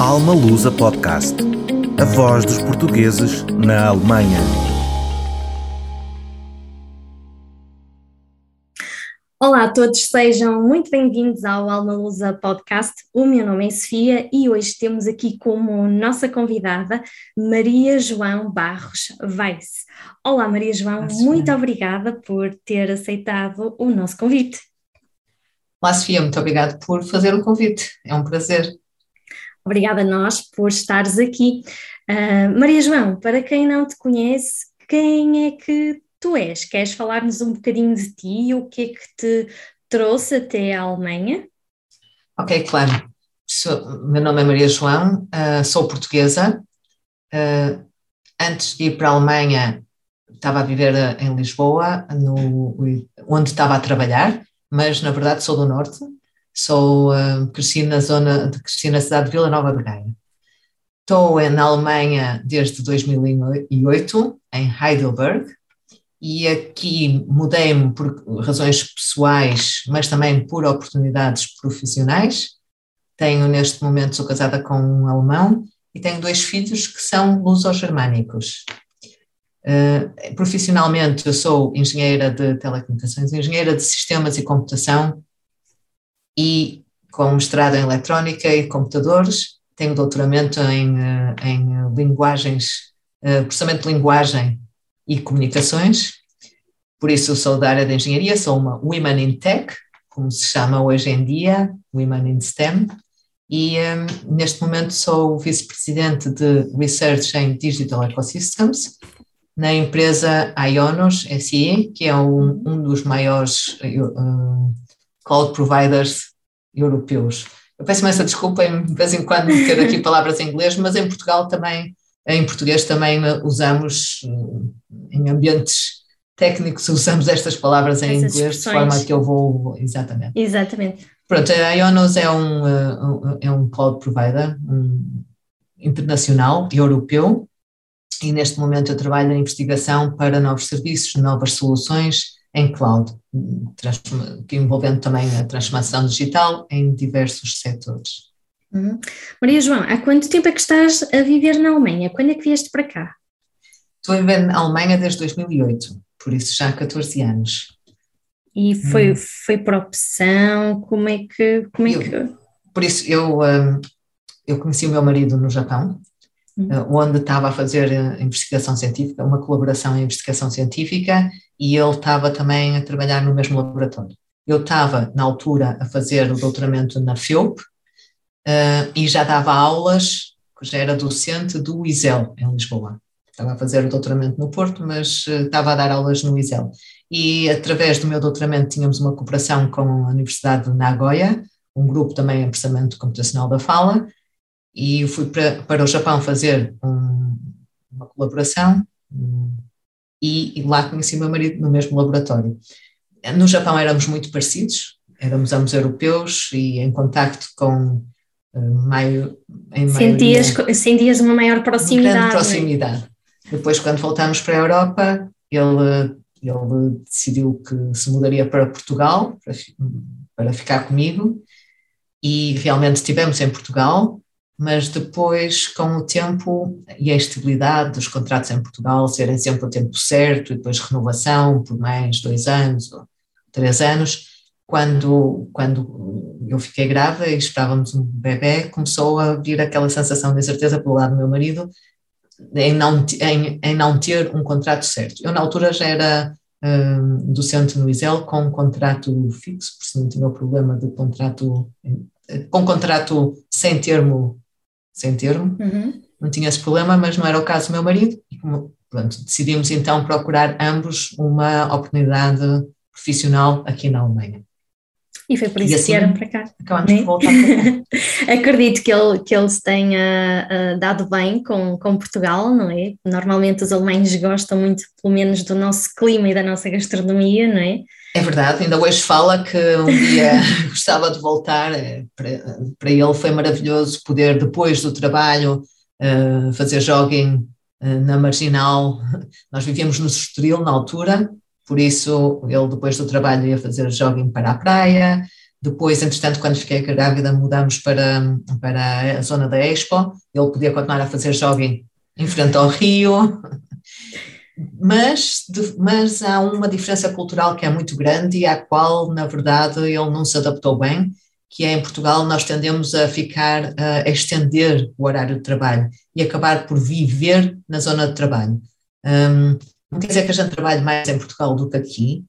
Alma Lusa Podcast. A voz dos portugueses na Alemanha. Olá a todos, sejam muito bem-vindos ao Alma Lusa Podcast. O meu nome é Sofia e hoje temos aqui como nossa convidada Maria João Barros Weiss. Olá Maria João, Olá, muito obrigada por ter aceitado o nosso convite. Olá Sofia, muito obrigada por fazer o convite, é um prazer. Obrigada a nós por estares aqui. Uh, Maria João, para quem não te conhece, quem é que tu és? Queres falar-nos um bocadinho de ti? O que é que te trouxe até a Alemanha? Ok, claro. Sou, meu nome é Maria João, uh, sou portuguesa. Uh, antes de ir para a Alemanha, estava a viver em Lisboa, no, onde estava a trabalhar, mas na verdade sou do Norte, Sou, uh, cresci na zona, cresci na cidade de Vila Nova de Gaia. Estou na Alemanha desde 2008, em Heidelberg, e aqui mudei-me por razões pessoais, mas também por oportunidades profissionais. Tenho neste momento, sou casada com um alemão e tenho dois filhos que são luso-germânicos. Uh, profissionalmente, eu sou engenheira de telecomunicações, engenheira de sistemas e computação e com mestrado em eletrónica e computadores, tenho doutoramento em, eh, em linguagens, eh, processamento de linguagem e comunicações, por isso sou da área de engenharia, sou uma Women in Tech, como se chama hoje em dia, Women in STEM, e um, eh, neste momento sou vice-presidente de Research em Digital Ecosystems na empresa Ionos SE, que é um, um dos maiores cloud providers europeus. Eu peço essa desculpa, de vez em quando ter aqui palavras em inglês, mas em Portugal também, em português também usamos, eh, em ambientes técnicos, usamos estas palavras em Essas inglês, expressões. de forma que eu vou, exatamente. Exatamente. Pronto, a Ionos é um, eh, é um cloud provider um, internacional, europeu, e neste momento eu trabalho na investigação para novos serviços, novas soluções, em cloud, envolvendo também a transformação digital em diversos setores. Uhum. Maria João, há quanto tempo é que estás a viver na Alemanha? Quando é que vieste para cá? Estou a viver na Alemanha desde 2008, por isso já há 14 anos. E foi, hum. foi por opção? Como é que. Como é eu, que... Por isso, eu, hum, eu conheci o meu marido no Japão, onde estava a fazer eh, investigação científica, uma colaboração em investigação científica, e ele estava também a trabalhar no mesmo laboratório. Eu estava, na altura, a fazer o doutoramento na FEUP uh, e já dava aulas, já era docente do ISEL, em Lisboa. Estava a fazer o doutoramento no Porto, mas uh, estava a dar aulas no ISEL. E através do meu doutoramento tínhamos uma cooperação com a Universidade de Nagoya, um grupo também em processamento computacional da fala, e fui para, para o Japão fazer um, uma colaboração, um, e, e lá conheci meu marido no mesmo laboratório. No Japão éramos muito parecidos, éramos ambos europeus e em contacto com uh, maio, em sentias, maioria, sentias uma maior proximidade. Grande proximidade. Depois, quando voltámos para a Europa, ele, ele decidiu que se mudaria para Portugal para, para ficar comigo e realmente estivemos em Portugal mas depois, com o tempo e a estabilidade dos contratos em Portugal serem sempre o tempo certo e depois renovação por mais dois anos ou três anos, quando, quando eu fiquei grávida e esperávamos um bebê, começou a vir aquela sensação de incerteza pelo lado do meu marido em não, em, em não ter um contrato certo. Eu, na altura, já era hum, docente no ISEL com um contrato fixo, por isso não tinha o problema de contrato, com contrato sem termo sem termo, uhum. não tinha esse problema, mas não era o caso do meu marido, e como, pronto, decidimos então procurar ambos uma oportunidade profissional aqui na Alemanha. E foi por isso assim, que vieram para cá. Acabamos de voltar para cá. Acredito que, ele, que eles tenha uh, dado bem com, com Portugal, não é? Normalmente os alemães gostam muito, pelo menos, do nosso clima e da nossa gastronomia, não é? É verdade, ainda hoje fala que um dia gostava de voltar, é, para, para ele foi maravilhoso poder, depois do trabalho, uh, fazer jogging uh, na Marginal. Nós vivíamos no Estoril na altura, por isso ele depois do trabalho ia fazer jogging para a praia, Depois, entretanto, quando fiquei grávida, mudamos para, para a zona da Expo. Ele podia continuar a fazer jogging em frente ao rio. Mas, mas há uma diferença cultural que é muito grande e à qual, na verdade, ele não se adaptou bem, que é em Portugal nós tendemos a ficar, a estender o horário de trabalho e acabar por viver na zona de trabalho. Um, não quer dizer que a gente trabalhe mais em Portugal do que aqui,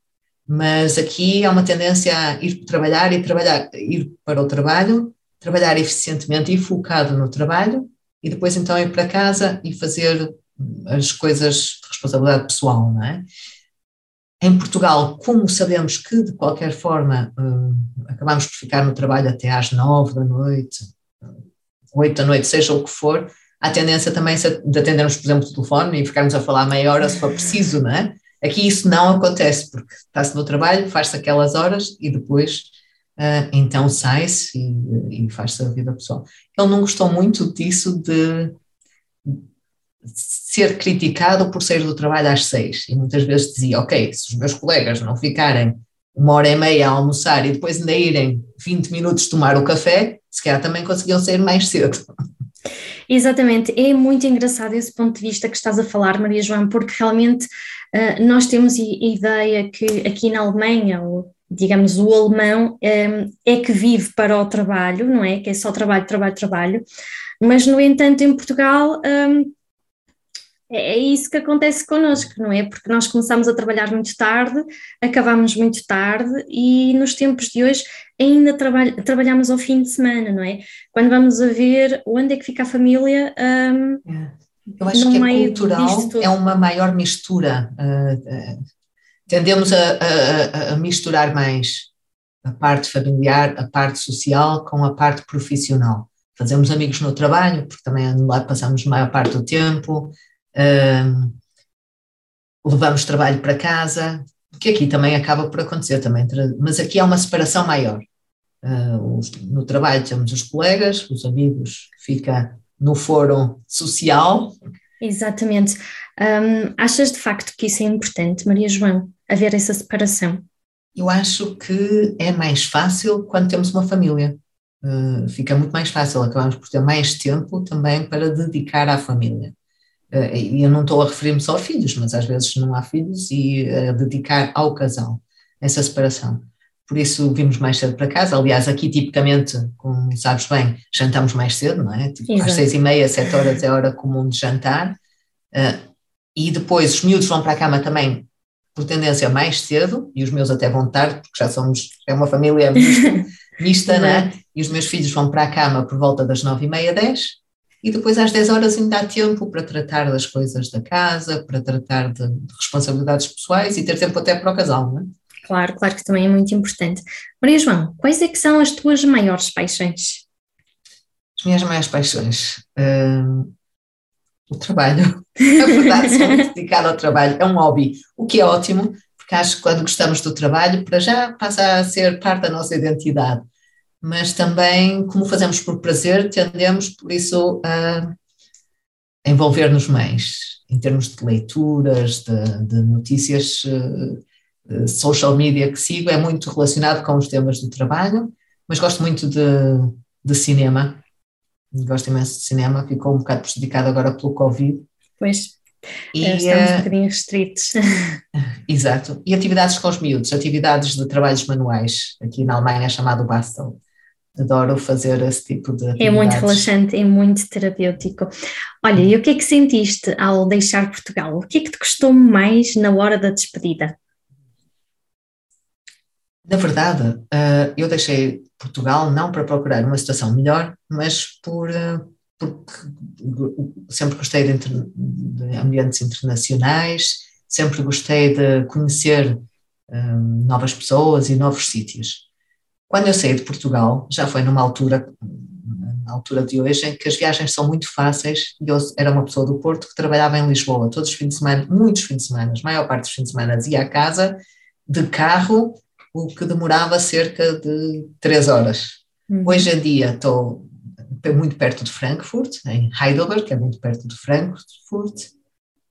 mas aqui há uma tendência a ir trabalhar e trabalhar, ir para o trabalho, trabalhar eficientemente e focado no trabalho, e depois então ir para casa e fazer as coisas de responsabilidade pessoal, não é? Em Portugal, como sabemos que de qualquer forma uh, acabamos por ficar no trabalho até às nove da noite, oito da noite, seja o que for, há tendência também de atendermos, por exemplo, o telefone e ficarmos a falar meia hora se for preciso, não é? Aqui isso não acontece, porque está-se no trabalho, faz-se aquelas horas e depois uh, então sai-se e, e faz-se a vida pessoal. Ele não gostou muito disso de ser criticado por sair do trabalho às seis e muitas vezes dizia, ok, se os meus colegas não ficarem uma hora e meia a almoçar e depois ainda irem 20 minutos tomar o café, se calhar também conseguiam sair mais cedo. Exatamente, é muito engraçado esse ponto de vista que estás a falar, Maria João, porque realmente uh, nós temos a ideia que aqui na Alemanha, ou digamos o alemão, eh, é que vive para o trabalho, não é? Que é só trabalho, trabalho, trabalho, mas no entanto em Portugal. Um, é, é isso que acontece connosco, não é? Porque nós começamos a trabalhar muito tarde, acabamos muito tarde e nos tempos de hoje ainda trabalha, trabalhamos ao fim de semana, não é? Quando vamos a ver onde é que fica a família. Um, é. Eu acho que a cultural é uma maior mistura. Uh, uh, tendemos a, a, a, misturar mais a parte familiar, a parte social com a parte profissional. Fazemos amigos no trabalho, porque também lá passamos a maior parte do tempo, uh, levamos trabalho para casa, que aqui também acaba por acontecer também, mas aqui há uma separação maior. Uh, no trabalho temos os colegas, os amigos, fica no fórum social. Exatamente. Um, achas de facto que isso é importante, Maria João, haver essa separação? Eu acho que é mais fácil quando temos uma família. Uh, fica muito mais fácil, acabamos por ter mais tempo também para dedicar à família. Uh, e eu não estou a referir-me só a filhos, mas às vezes não há filhos e uh, dedicar ao casal essa separação. Por isso vimos mais cedo para casa. Aliás, aqui tipicamente, como sabes bem, jantamos mais cedo, não é? Tipo, às seis e meia, sete horas é a hora comum de jantar. Uh, e depois os miúdos vão para a cama também, por tendência, mais cedo, e os meus até vão tarde, porque já somos, é uma família mista, mista né? E os meus filhos vão para a cama por volta das nove e meia, dez, e depois às 10 horas ainda há tempo para tratar das coisas da casa, para tratar de, de responsabilidades pessoais e ter tempo até para o casal, não é? Claro, claro que também é muito importante. Maria João, quais é que são as tuas maiores paixões? As minhas maiores paixões? Uh, o trabalho. Na verdade, sou muito dedicada ao trabalho. É um hobby, o que é ótimo, porque acho que quando gostamos do trabalho, para já passa a ser parte da nossa identidade mas também, como fazemos por prazer, tendemos, por isso, a envolver-nos mais, em termos de leituras, de, de notícias, uh, social media que sigo, é muito relacionado com os temas do trabalho, mas gosto muito de, de cinema, gosto imenso de cinema, ficou um bocado prejudicado agora pelo Covid. Pois, e, estamos um eh, bocadinho restritos. Exato. E atividades com os miúdos, atividades de trabalhos manuais, aqui na Alemanha é chamado Bastel adoro fazer esse tipo de atividades. É muito relaxante, é muito terapêutico. Olha, e o que é que sentiste ao deixar Portugal? O que é que te custou mais na hora da despedida? Na verdade, eh, eu deixei Portugal não para procurar uma situação melhor, mas por, eh, porque sempre gostei de, de ambientes internacionais, sempre gostei de conhecer eh, novas pessoas e novos sítios. Quando eu saí de Portugal, já foi numa altura, na altura de hoje, em que as viagens são muito fáceis, e eu era uma pessoa do Porto que trabalhava em Lisboa todos os fins de semana, muitos fins de semana, a maior parte dos fins de semana ia à casa de carro, o que demorava cerca de três horas. Uhum. Hoje em dia estou muito perto de Frankfurt, em Heidelberg, que é muito perto de Frankfurt,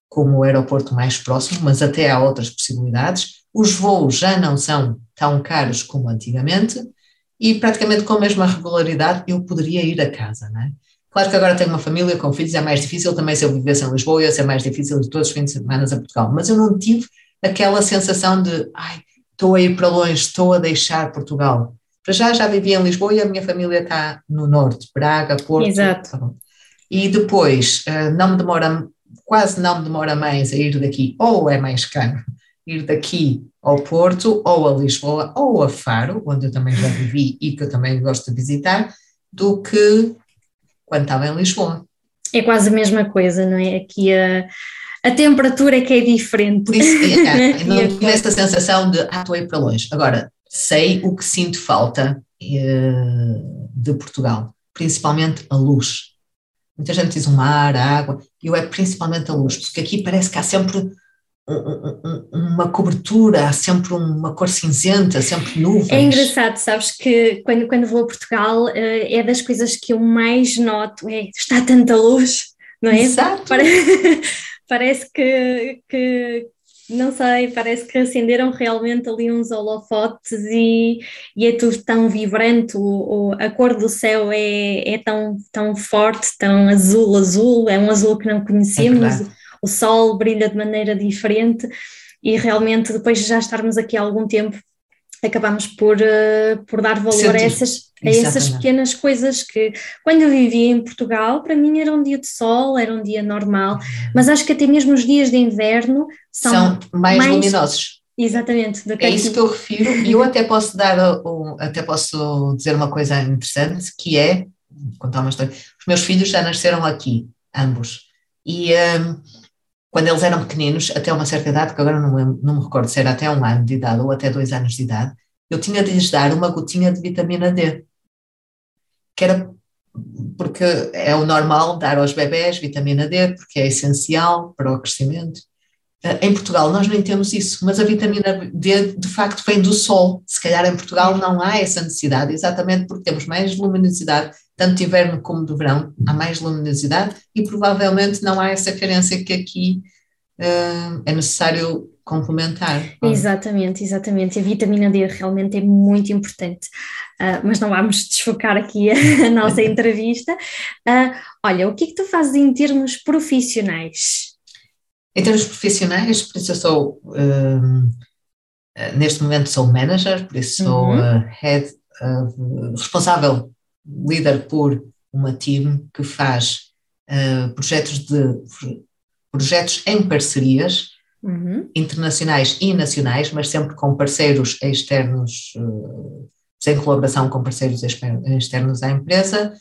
como o aeroporto mais próximo, mas até há outras possibilidades. Os voos já não são tão caros como antigamente e praticamente com a mesma regularidade eu poderia ir a casa, não é? Claro que agora tenho uma família com filhos, é mais difícil também se eu vivesse em Lisboa, ia ser mais difícil de todos os fins de semana a Portugal, mas eu não tive aquela sensação de, ai, estou a ir para longe, estou a deixar Portugal. Para já, já vivi em Lisboa e a minha família está no norte, Braga, Porto. Exato. Tá e depois, eh, não me demora, quase não me demora mais a ir daqui, ou é mais caro ir daqui ao Porto, ou a Lisboa, ou a Faro, onde eu também já vivi e que eu também gosto de visitar, do que quando estava em Lisboa. É quase a mesma coisa, não é? Aqui a, a temperatura é que é diferente. Por isso, é, não tive essa sensação de, ah, estou a ir para longe. Agora, sei o que sinto falta eh, de Portugal, principalmente a luz. Muita gente diz o mar, a água, eu é principalmente a luz, porque aqui parece que há sempre uma cobertura, há sempre uma cor cinzenta, sempre nuvens. É engraçado, sabes que quando, quando vou a Portugal eh, é das coisas que eu mais noto, é está tanta luz, não é? Exato. Parece, parece que, que, não sei, parece que acenderam realmente ali uns holofotes e, e é tudo tão vibrante, o, o, a cor do céu é, é tão, tão forte, tão azul, azul, é um azul que não conhecemos. É o sol brilha de maneira diferente e realmente depois de já estarmos aqui há algum tempo acabamos por, uh, por dar valor a essas, a essas pequenas coisas que quando eu vivia em Portugal para mim era um dia de sol, era um dia normal, mas acho que até mesmo os dias de inverno são, são mais, mais, luminosos. Exatamente. é isso que eu refiro. E eu até posso dar, até posso dizer uma coisa interessante que é, contar uma história, os meus filhos já nasceram aqui, ambos, e um, quando eles eram pequeninos, até uma certa idade, que agora não, me, não me recordo se era até um ano de idade ou até dois anos de idade, eu tinha de lhes dar uma gotinha de vitamina D, que era porque é o normal dar aos bebés vitamina D, porque é essencial para o crescimento. Eh, em Portugal nós nem temos isso, mas a vitamina D de facto vem do sol. Se calhar em Portugal não há essa necessidade, exatamente porque temos mais luminosidade, tanto de inverno como de verão, há mais luminosidade e provavelmente não há essa carência que aqui uh, é necessário complementar. Exatamente, exatamente. A vitamina D realmente é muito importante. Uh, mas não vamos desfocar aqui a, a nossa entrevista. Uh, olha, o que é que tu fazes em termos profissionais? Em termos profissionais, por isso eu sou, um, neste momento sou manager, por isso sou uhum. uh, head, uh, responsável, líder por uma team que faz uh, projetos, de, projetos em parcerias uhum. internacionais e nacionais, mas sempre com parceiros externos, sem colaboração com parceiros externos à empresa,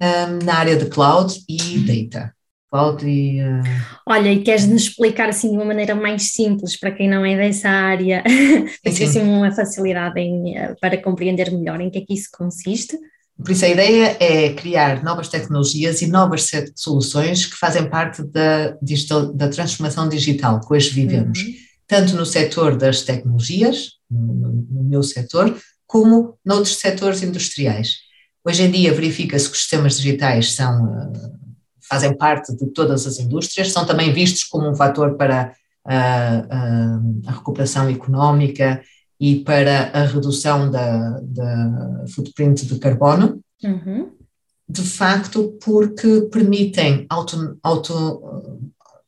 um, na área de cloud e data. Cláudia. Olha, e queres-nos explicar assim de uma maneira mais simples para quem não é dessa área, para ter assim uma facilidade em, para compreender melhor em que é que isso consiste? Por isso a ideia é criar novas tecnologias e novas soluções que fazem parte da, digital, da transformação digital que hoje vivemos, uhum. tanto no setor das tecnologias, no, no meu setor, como noutros setores industriais. Hoje em dia verifica-se que os sistemas digitais são uh, fazem parte de todas as indústrias, são também vistos como um fator para a, a, a recuperação económica e para a redução da, da footprint de carbono. Uhum. De facto, porque permitem auto, auto,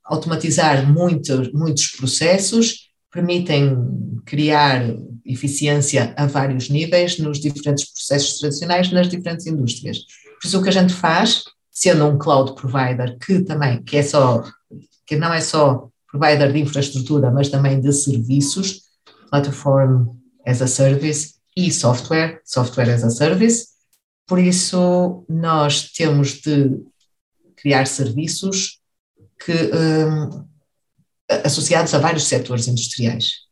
automatizar muito, muitos processos, permitem criar eficiência a vários níveis nos diferentes processos tradicionais nas diferentes indústrias. Por isso, o que a gente faz sendo um cloud provider que também, que é só, que não é só provider de infraestrutura, mas também de serviços, platform as a service e software, software as a service. Por isso, nós temos de criar serviços que, um, associados a vários setores industriais.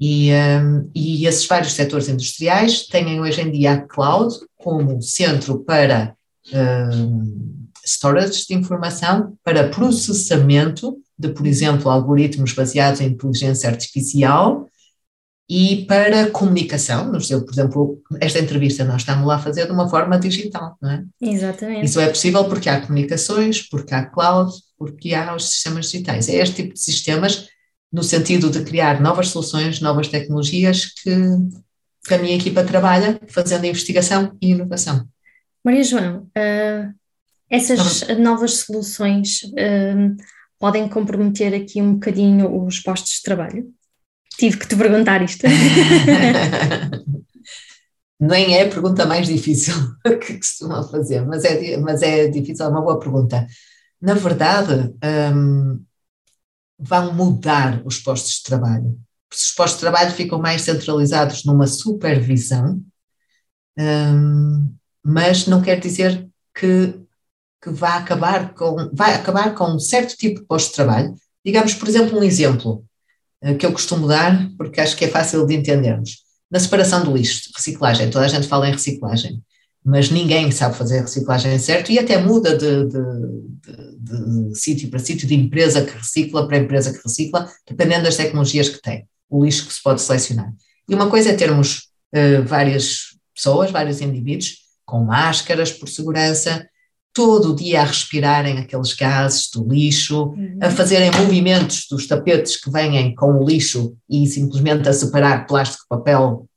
E, um, e esses vários setores industriais têm hoje em dia a cloud como centro para uh, storage de informação para processamento de, por exemplo, algoritmos baseados em inteligência artificial e para comunicação, por exemplo, esta entrevista nós estamos lá a fazer de uma forma digital, não é? Exatamente. Isso é possível porque há comunicações, porque há cloud, porque há os sistemas digitais. É este tipo de sistemas no sentido de criar novas soluções, novas tecnologias que que a minha equipa trabalha fazendo investigação e inovação. Maria João, uh, essas novas soluções uh, podem comprometer aqui um bocadinho os postos de trabalho? Tive que te perguntar isto. Nem é a pergunta mais difícil que costumam fazer, mas é, mas é difícil, é uma boa pergunta. Na verdade, um, vão mudar os postos de trabalho. Os postos de trabalho ficam mais centralizados numa supervisão, um, mas não quer dizer que, que vá acabar com, vai acabar com um certo tipo de posto de trabalho. Digamos, por exemplo, um exemplo que eu costumo dar, porque acho que é fácil de entendermos. Na separação do lixo, reciclagem, toda a gente fala em reciclagem, mas ninguém sabe fazer reciclagem certo e até muda de, de, de, de sítio para sítio, de empresa que recicla para empresa que recicla, dependendo das tecnologias que tem, o lixo que se pode selecionar. E uma coisa é termos uh, várias pessoas, vários indivíduos, com máscaras por segurança, todo o dia a respirarem aqueles gases do lixo, uhum. a fazerem movimentos dos tapetes que vêm com o lixo e simplesmente a separar plástico, papel,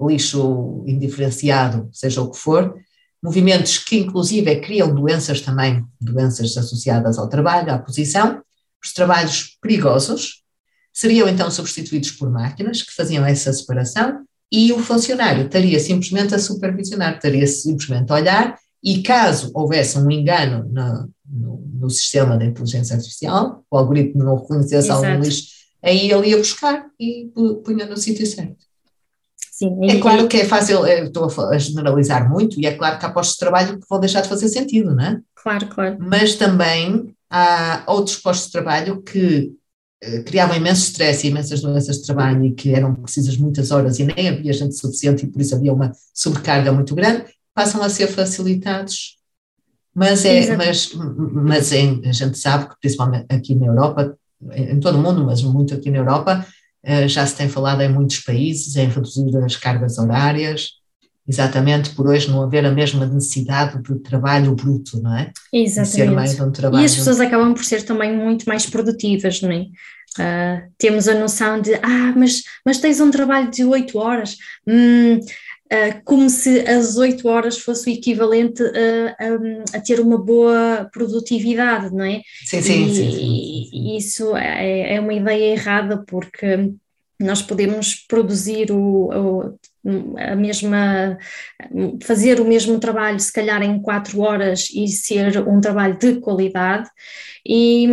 lixo indiferenciado, seja o que for, movimentos que inclusive criam doenças também, doenças associadas ao trabalho, à posição, os trabalhos perigosos, seriam então substituídos por máquinas que faziam essa separação e o funcionário estaria simplesmente a supervisionar, estaria simplesmente a olhar e caso houvesse um engano no, no, no sistema da inteligência artificial, o algoritmo não reconhecesse algum lixo, aí ele ia buscar e punha no sítio certo. Sim, é claro que é fácil, estou a generalizar muito, e é claro que há postos de trabalho que vão deixar de fazer sentido, não é? Claro, claro. Mas também há outros postos de trabalho que eh, criavam imenso stress e imensas doenças de trabalho e que eram precisas muitas horas e nem havia gente suficiente e por isso havia uma sobrecarga muito grande, passam a ser facilitados. Mas, é, mas, mas é, a gente sabe que, principalmente aqui na Europa, em todo o mundo, mas muito aqui na Europa, eh, já se tem falado em muitos países em reduzir as cargas horárias, exatamente por hoje não haver a mesma necessidade de trabalho bruto, não é? Exatamente. Um trabalho... E as pessoas acabam por ser também muito mais produtivas, não é? Uh, temos a noção de, ah, mas, mas tens um trabalho de oito horas, hum, Uh, como se as oito horas fosse o equivalente a, a, a, ter uma boa produtividade, não é? Sim, sim, e, sim, sim. E isso é, é, uma ideia errada, porque nós podemos produzir o, o a mesma, fazer o mesmo trabalho, se calhar em quatro horas e ser um trabalho de qualidade, e,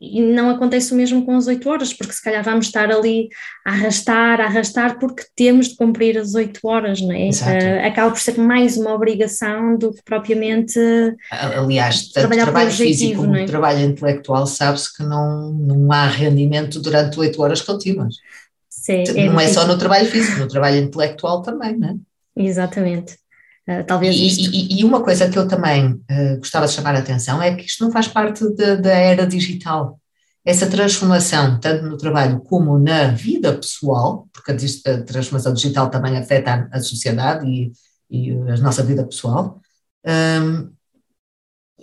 e, não acontece o mesmo com as oito horas, porque se calhar vamos estar ali a arrastar, a arrastar, porque temos de cumprir as oito horas, não é? Uh, acaba por ser mais uma obrigação do que propriamente. Aliás, tanto trabalho físico como é? trabalho intelectual, sabe-se que não, não há rendimento durante oito horas contínuas. Sim, é não é só no trabalho físico, no trabalho intelectual também, não é? Exatamente. Uh, talvez e, e, e, uma coisa que eu também uh, gostava de chamar a atenção é que isto não faz parte da era digital. Essa transformação, tanto no trabalho como na vida pessoal, porque a, transformação digital também afeta a, a sociedade e, e, a nossa vida pessoal, um,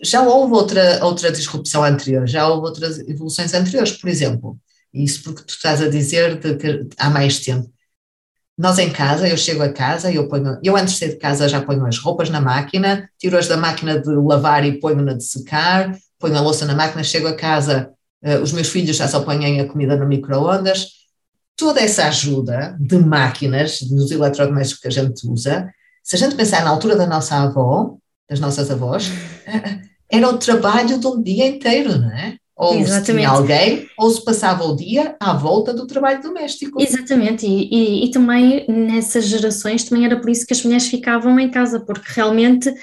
já houve outra, outra disrupção anterior, já houve outras evoluções anteriores. Por exemplo, isso porque tu estás a dizer de que há mais tempo. Nós em casa, eu chego a casa, eu ponho, eu antes de sair de casa já ponho as roupas na máquina, tiro-as da máquina de lavar e ponho na de secar, ponho a louça na máquina, chego a casa, uh, os meus filhos já só põem a comida no micro-ondas. Toda essa ajuda de máquinas, dos eletrodomésticos que a gente usa, se a gente pensar na altura da nossa avó, das nossas avós, era o trabalho de um dia inteiro, não é? Ou Exatamente. se tinha alguém, ou se passava o dia à volta do trabalho doméstico. Exatamente, e, e, e, também nessas gerações também era por isso que as mulheres ficavam em casa, porque realmente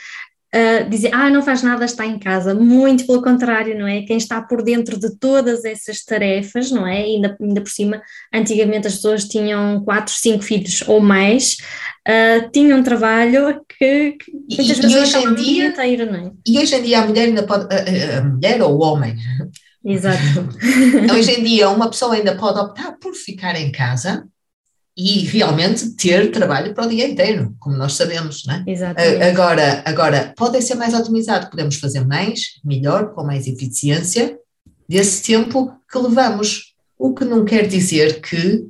uh, dizer, ah, não faz nada, está em casa. Muito pelo contrário, não é? Quem está por dentro de todas essas tarefas, não é? Ainda, ainda por cima, antigamente as pessoas tinham quatro, cinco filhos ou mais, uh, tinham um trabalho que, que muitas e, vezes e hoje em dia, inteiro, não é? E hoje em dia a mulher ainda pode, a, a mulher ou o homem Exato. Hoje em dia, uma pessoa ainda pode optar por ficar em casa e realmente ter trabalho para o dia inteiro, como nós sabemos, não é? Exatamente. Agora, agora, pode ser mais otimizado, podemos fazer mais, melhor, com mais eficiência, desse tempo que levamos. O que não quer dizer que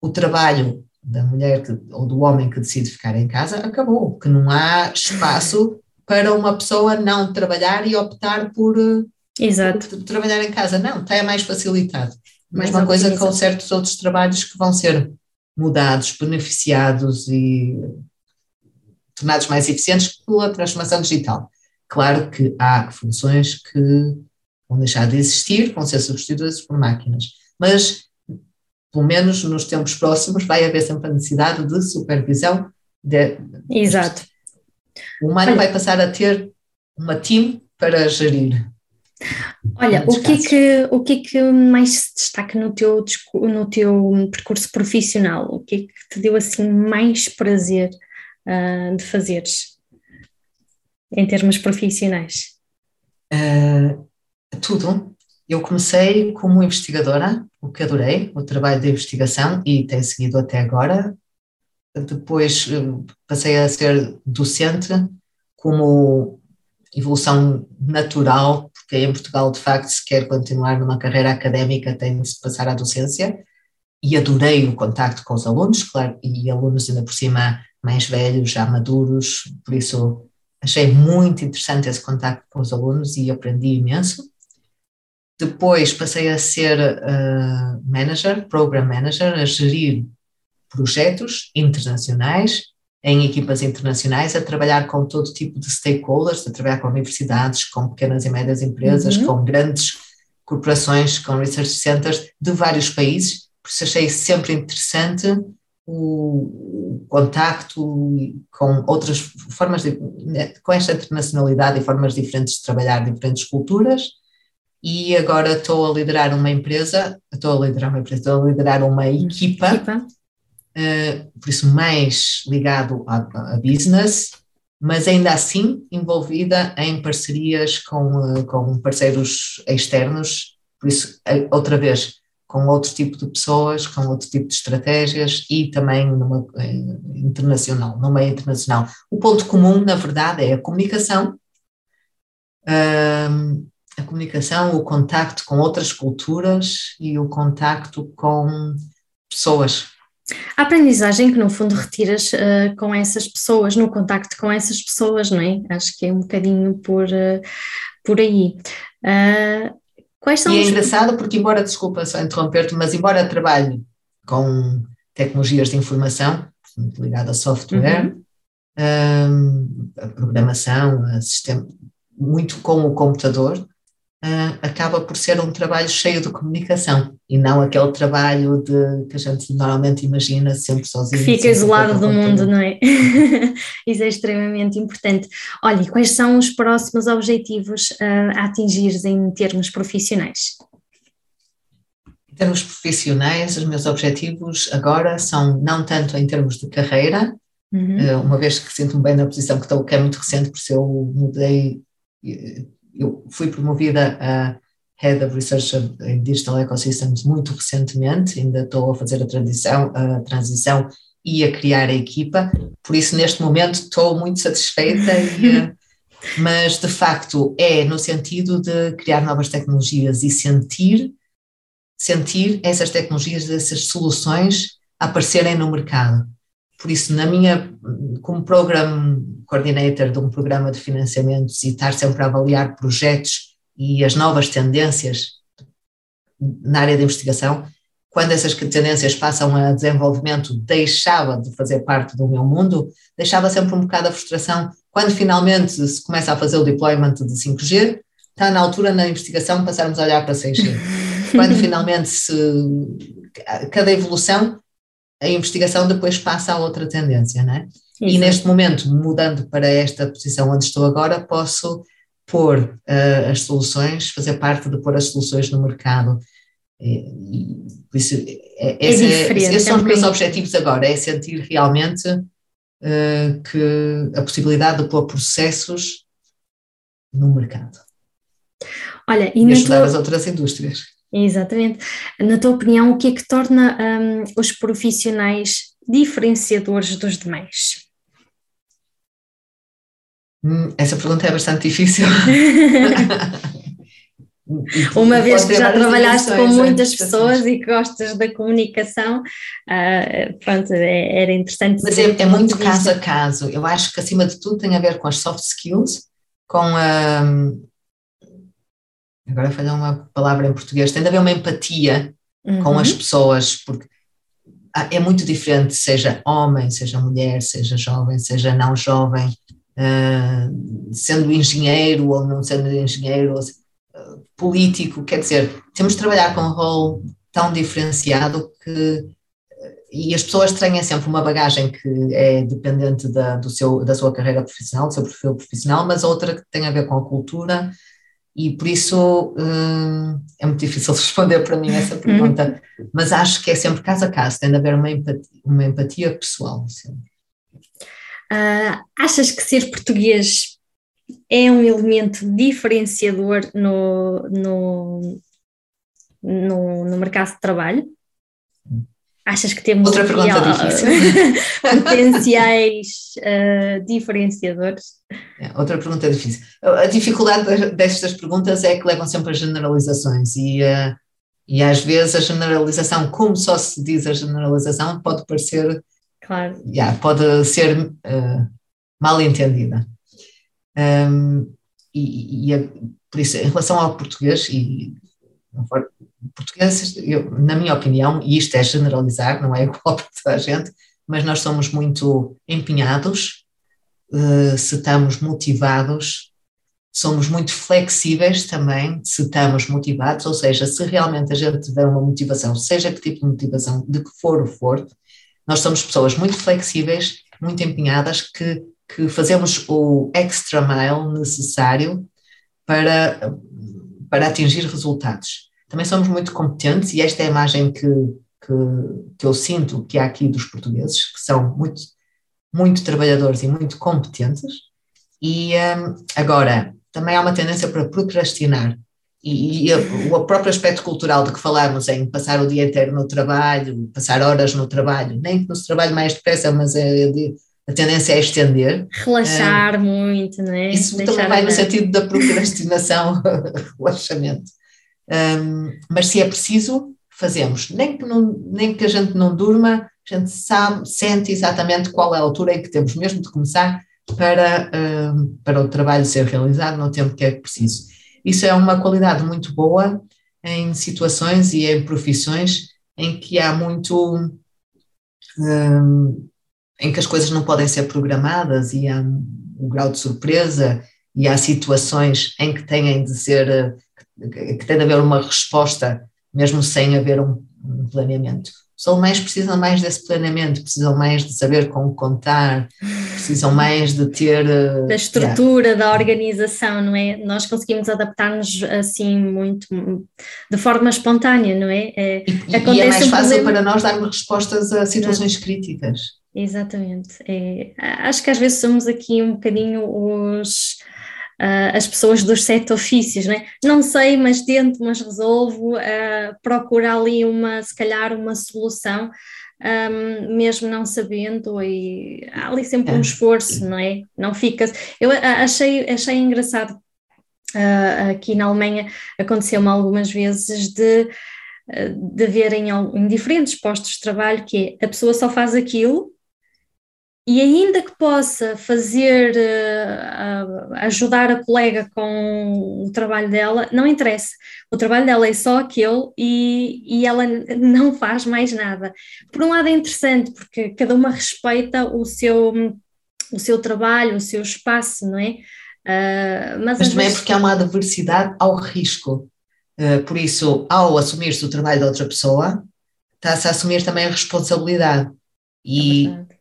o trabalho da mulher que, ou do homem que decide ficar em casa, acabou, que não há espaço para uma pessoa não trabalhar e optar por, eh, Exato. por trabalhar em casa. Não, está mais facilitado. Mais Mesma coisa com certos outros trabalhos que vão ser mudados, beneficiados e tornados mais eficientes pela transformação digital. Claro que há funções que vão deixar de existir, vão ser substituídas por máquinas, mas pelo menos nos tempos próximos vai haver sempre a necessidade de supervisão. De, Exato. O humano Olha, vai passar a ter uma team para gerir. Olha, o que, é que, o que é que mais se destaca no teu, no teu percurso profissional? O que é que te deu assim mais prazer uh, de fazeres em termos profissionais? Uh, tudo. Eu comecei como investigadora, o que adorei, o trabalho de investigação e tenho seguido até agora. Depois ah, passei a ser docente como evolução natural, porque em Portugal, de facto, se quer continuar numa carreira académica, tem de se passar à docência. E adorei o contacto com os alunos, claro, e alunos ainda por cima mais velhos, já maduros, por isso achei muito interessante esse contacto com os alunos e aprendi imenso. Depois passei a ser uh, manager, program manager, a gerir projetos internacionais, em equipas internacionais, a trabalhar com todo tipo de stakeholders, a trabalhar com universidades, com pequenas e médias empresas, uhum. com grandes corporações, com research centers de vários países, por isso achei sempre interessante o, o contacto com outras formas, de, com esta internacionalidade e formas diferentes de trabalhar diferentes culturas. E agora estou a liderar uma empresa, estou a liderar uma empresa, estou a liderar uma equipa, equipa. Uh, por isso mais ligado a, a, business, mas ainda assim envolvida em parcerias com, uh, com parceiros externos, por isso, outra vez, com outro tipo de pessoas, com outro tipo de estratégias e também numa internacional, no meio internacional. O ponto comum, na verdade, é a comunicação, a comunicação, o contacto com outras culturas e o contacto com pessoas. A aprendizagem que no fundo retiras uh, com essas pessoas, no contacto com essas pessoas, não é? Acho que é um bocadinho por, uh, por aí. Uh, Quais são e é os... é engraçado porque, embora, desculpa só interromper-te, mas embora trabalhe com tecnologias de informação, ligado a software, uhum. um, a programação, a sistema, muito com o computador, uh, acaba por ser um trabalho cheio de comunicação e não aquele trabalho de, que a gente normalmente imagina sempre sozinho. Fica isolado do mundo, não é? Isso é extremamente importante. Olha, quais são os próximos objetivos uh, a atingir em termos profissionais? Em termos profissionais, os meus objetivos agora são não tanto em termos de carreira, uhum. uh, uma vez que sinto-me bem na posição que estou, que é muito recente, por isso eu mudei eu fui promovida a Head of Research em Digital Ecosystems muito recentemente, ainda estou a fazer a transição, a transição e a criar a equipa, por isso neste momento estou muito satisfeita, e, eh, mas de facto é no sentido de criar novas tecnologias e sentir, sentir essas tecnologias, essas soluções aparecerem no mercado. Por isso, na minha, como program coordinator de um programa de financiamentos e estar sempre a avaliar projetos e as novas tendências na área de investigação, quando essas tendências passam a desenvolvimento, deixava de fazer parte do meu mundo, deixava sempre um bocado a frustração. Quando finalmente se começa a fazer o deployment de 5G, está na altura na investigação passarmos a olhar para 6G. Quando finalmente se. Cada evolução a investigação depois passa a outra tendência, não é? E neste momento, mudando para esta posição onde estou agora, posso pôr uh, as soluções, fazer parte de pôr as soluções no mercado. E, e, isso, é, é, é esses são os meus objetivos agora, é sentir realmente uh, que a possibilidade de pôr processos no mercado. Olha, e, e ajudar tua... as outras indústrias. Exatamente. Na tua opinião, o que é que torna um, os profissionais diferenciadores dos demais? Hum, essa pergunta é bastante difícil. uma vez que já trabalhaste com muitas pessoas e que gostas da comunicação, uh, pronto, é, era interessante. Mas é, é muito caso a caso. Eu acho que acima de tudo tem a ver com as soft skills, com a. Agora falha uma palavra em português, tem de haver uma empatia uhum. com as pessoas, porque é muito diferente, seja homem, seja mulher, seja jovem, seja não jovem, uh, sendo engenheiro ou não sendo engenheiro, uh, político, quer dizer, temos de trabalhar com um rol tão diferenciado que e as pessoas têm sempre uma bagagem que é dependente da, do seu, da sua carreira profissional, do seu perfil profissional, mas outra que tem a ver com a cultura, e por isso hum, é muito difícil responder para mim essa pergunta, mas acho que é sempre caso a caso, tem de haver uma empatia, uma empatia pessoal. Uh, achas que ser português é um elemento diferenciador no, no, no, no mercado de trabalho? Achas que temos Outra pergunta difícil. potenciais uh, diferenciadores? É, outra pergunta difícil. A dificuldade destas perguntas é que levam sempre a generalizações e, uh, e às vezes a generalização, como só se diz a generalização, pode parecer, claro. yeah, pode ser uh, mal entendida. Um, e, e, por isso, em relação ao português, e portugueses, eu, na minha opinião, e isto é generalizar, não é igual para toda a gente, mas nós somos muito empenhados, uh, se estamos motivados, somos muito flexíveis também, se estamos motivados, ou seja, se realmente a gente tiver uma motivação, seja que tipo de motivação, de que for o for, nós somos pessoas muito flexíveis, muito empenhadas, que, que fazemos o extra mile necessário para, para atingir resultados também somos muito competentes e esta é a imagem que, que, que eu sinto que há aqui dos portugueses, que são muito, muito trabalhadores e muito competentes. E um, agora, também há uma tendência para procrastinar. E, e o próprio aspecto cultural de que falámos em passar o dia inteiro no trabalho, passar horas no trabalho, nem que no trabalho mais depressa, mas é, a tendência é estender. Relaxar muito, não é? Isso Deixar também vai no sentido da procrastinação, relaxamento. Um, mas se é preciso, fazemos. Nem que, não, nem que a gente não durma, a gente sabe, sente exatamente qual é a altura em que temos mesmo de começar para, um, para o trabalho ser realizado no tempo que é preciso. Isso é uma qualidade muito boa em situações e em profissões em que há muito. Um, em que as coisas não podem ser programadas e há um grau de surpresa e há situações em que têm de ser que tem de haver uma resposta, mesmo sem haver um, um planeamento. Os alemães precisam mais desse planeamento, precisam mais de saber como contar, precisam mais de ter. Eh, da estrutura, yeah. da organização, não é? Nós conseguimos adaptar-nos assim muito, de forma espontânea, não é? é e, e, é mais fácil para nós darmos respostas a situações críticas. Exatamente. É, acho que às vezes somos aqui um bocadinho os uh, as pessoas dos sete ofícios, né? não sei, mas tento, mas resolvo, uh, procuro ali uma, se calhar uma solução, um, mesmo não sabendo, e há ali sempre um é. esforço, não é? Não fica. Eu achei, achei engraçado uh, aqui na Alemanha, aconteceu-me algumas vezes de de ver em, em, diferentes postos de trabalho que é, a pessoa só faz aquilo e ainda que possa fazer, uh, ajudar a colega com o trabalho dela, não interessa. O trabalho dela é só aquele e, e ela não faz mais nada. Por um lado é interessante, porque cada uma respeita o seu, o seu trabalho, o seu espaço, não é? Uh, mas, mas também é porque há uma adversidade ao risco. Uh, por isso, ao assumir-se o trabalho da outra pessoa, está-se a assumir também a responsabilidade. E, é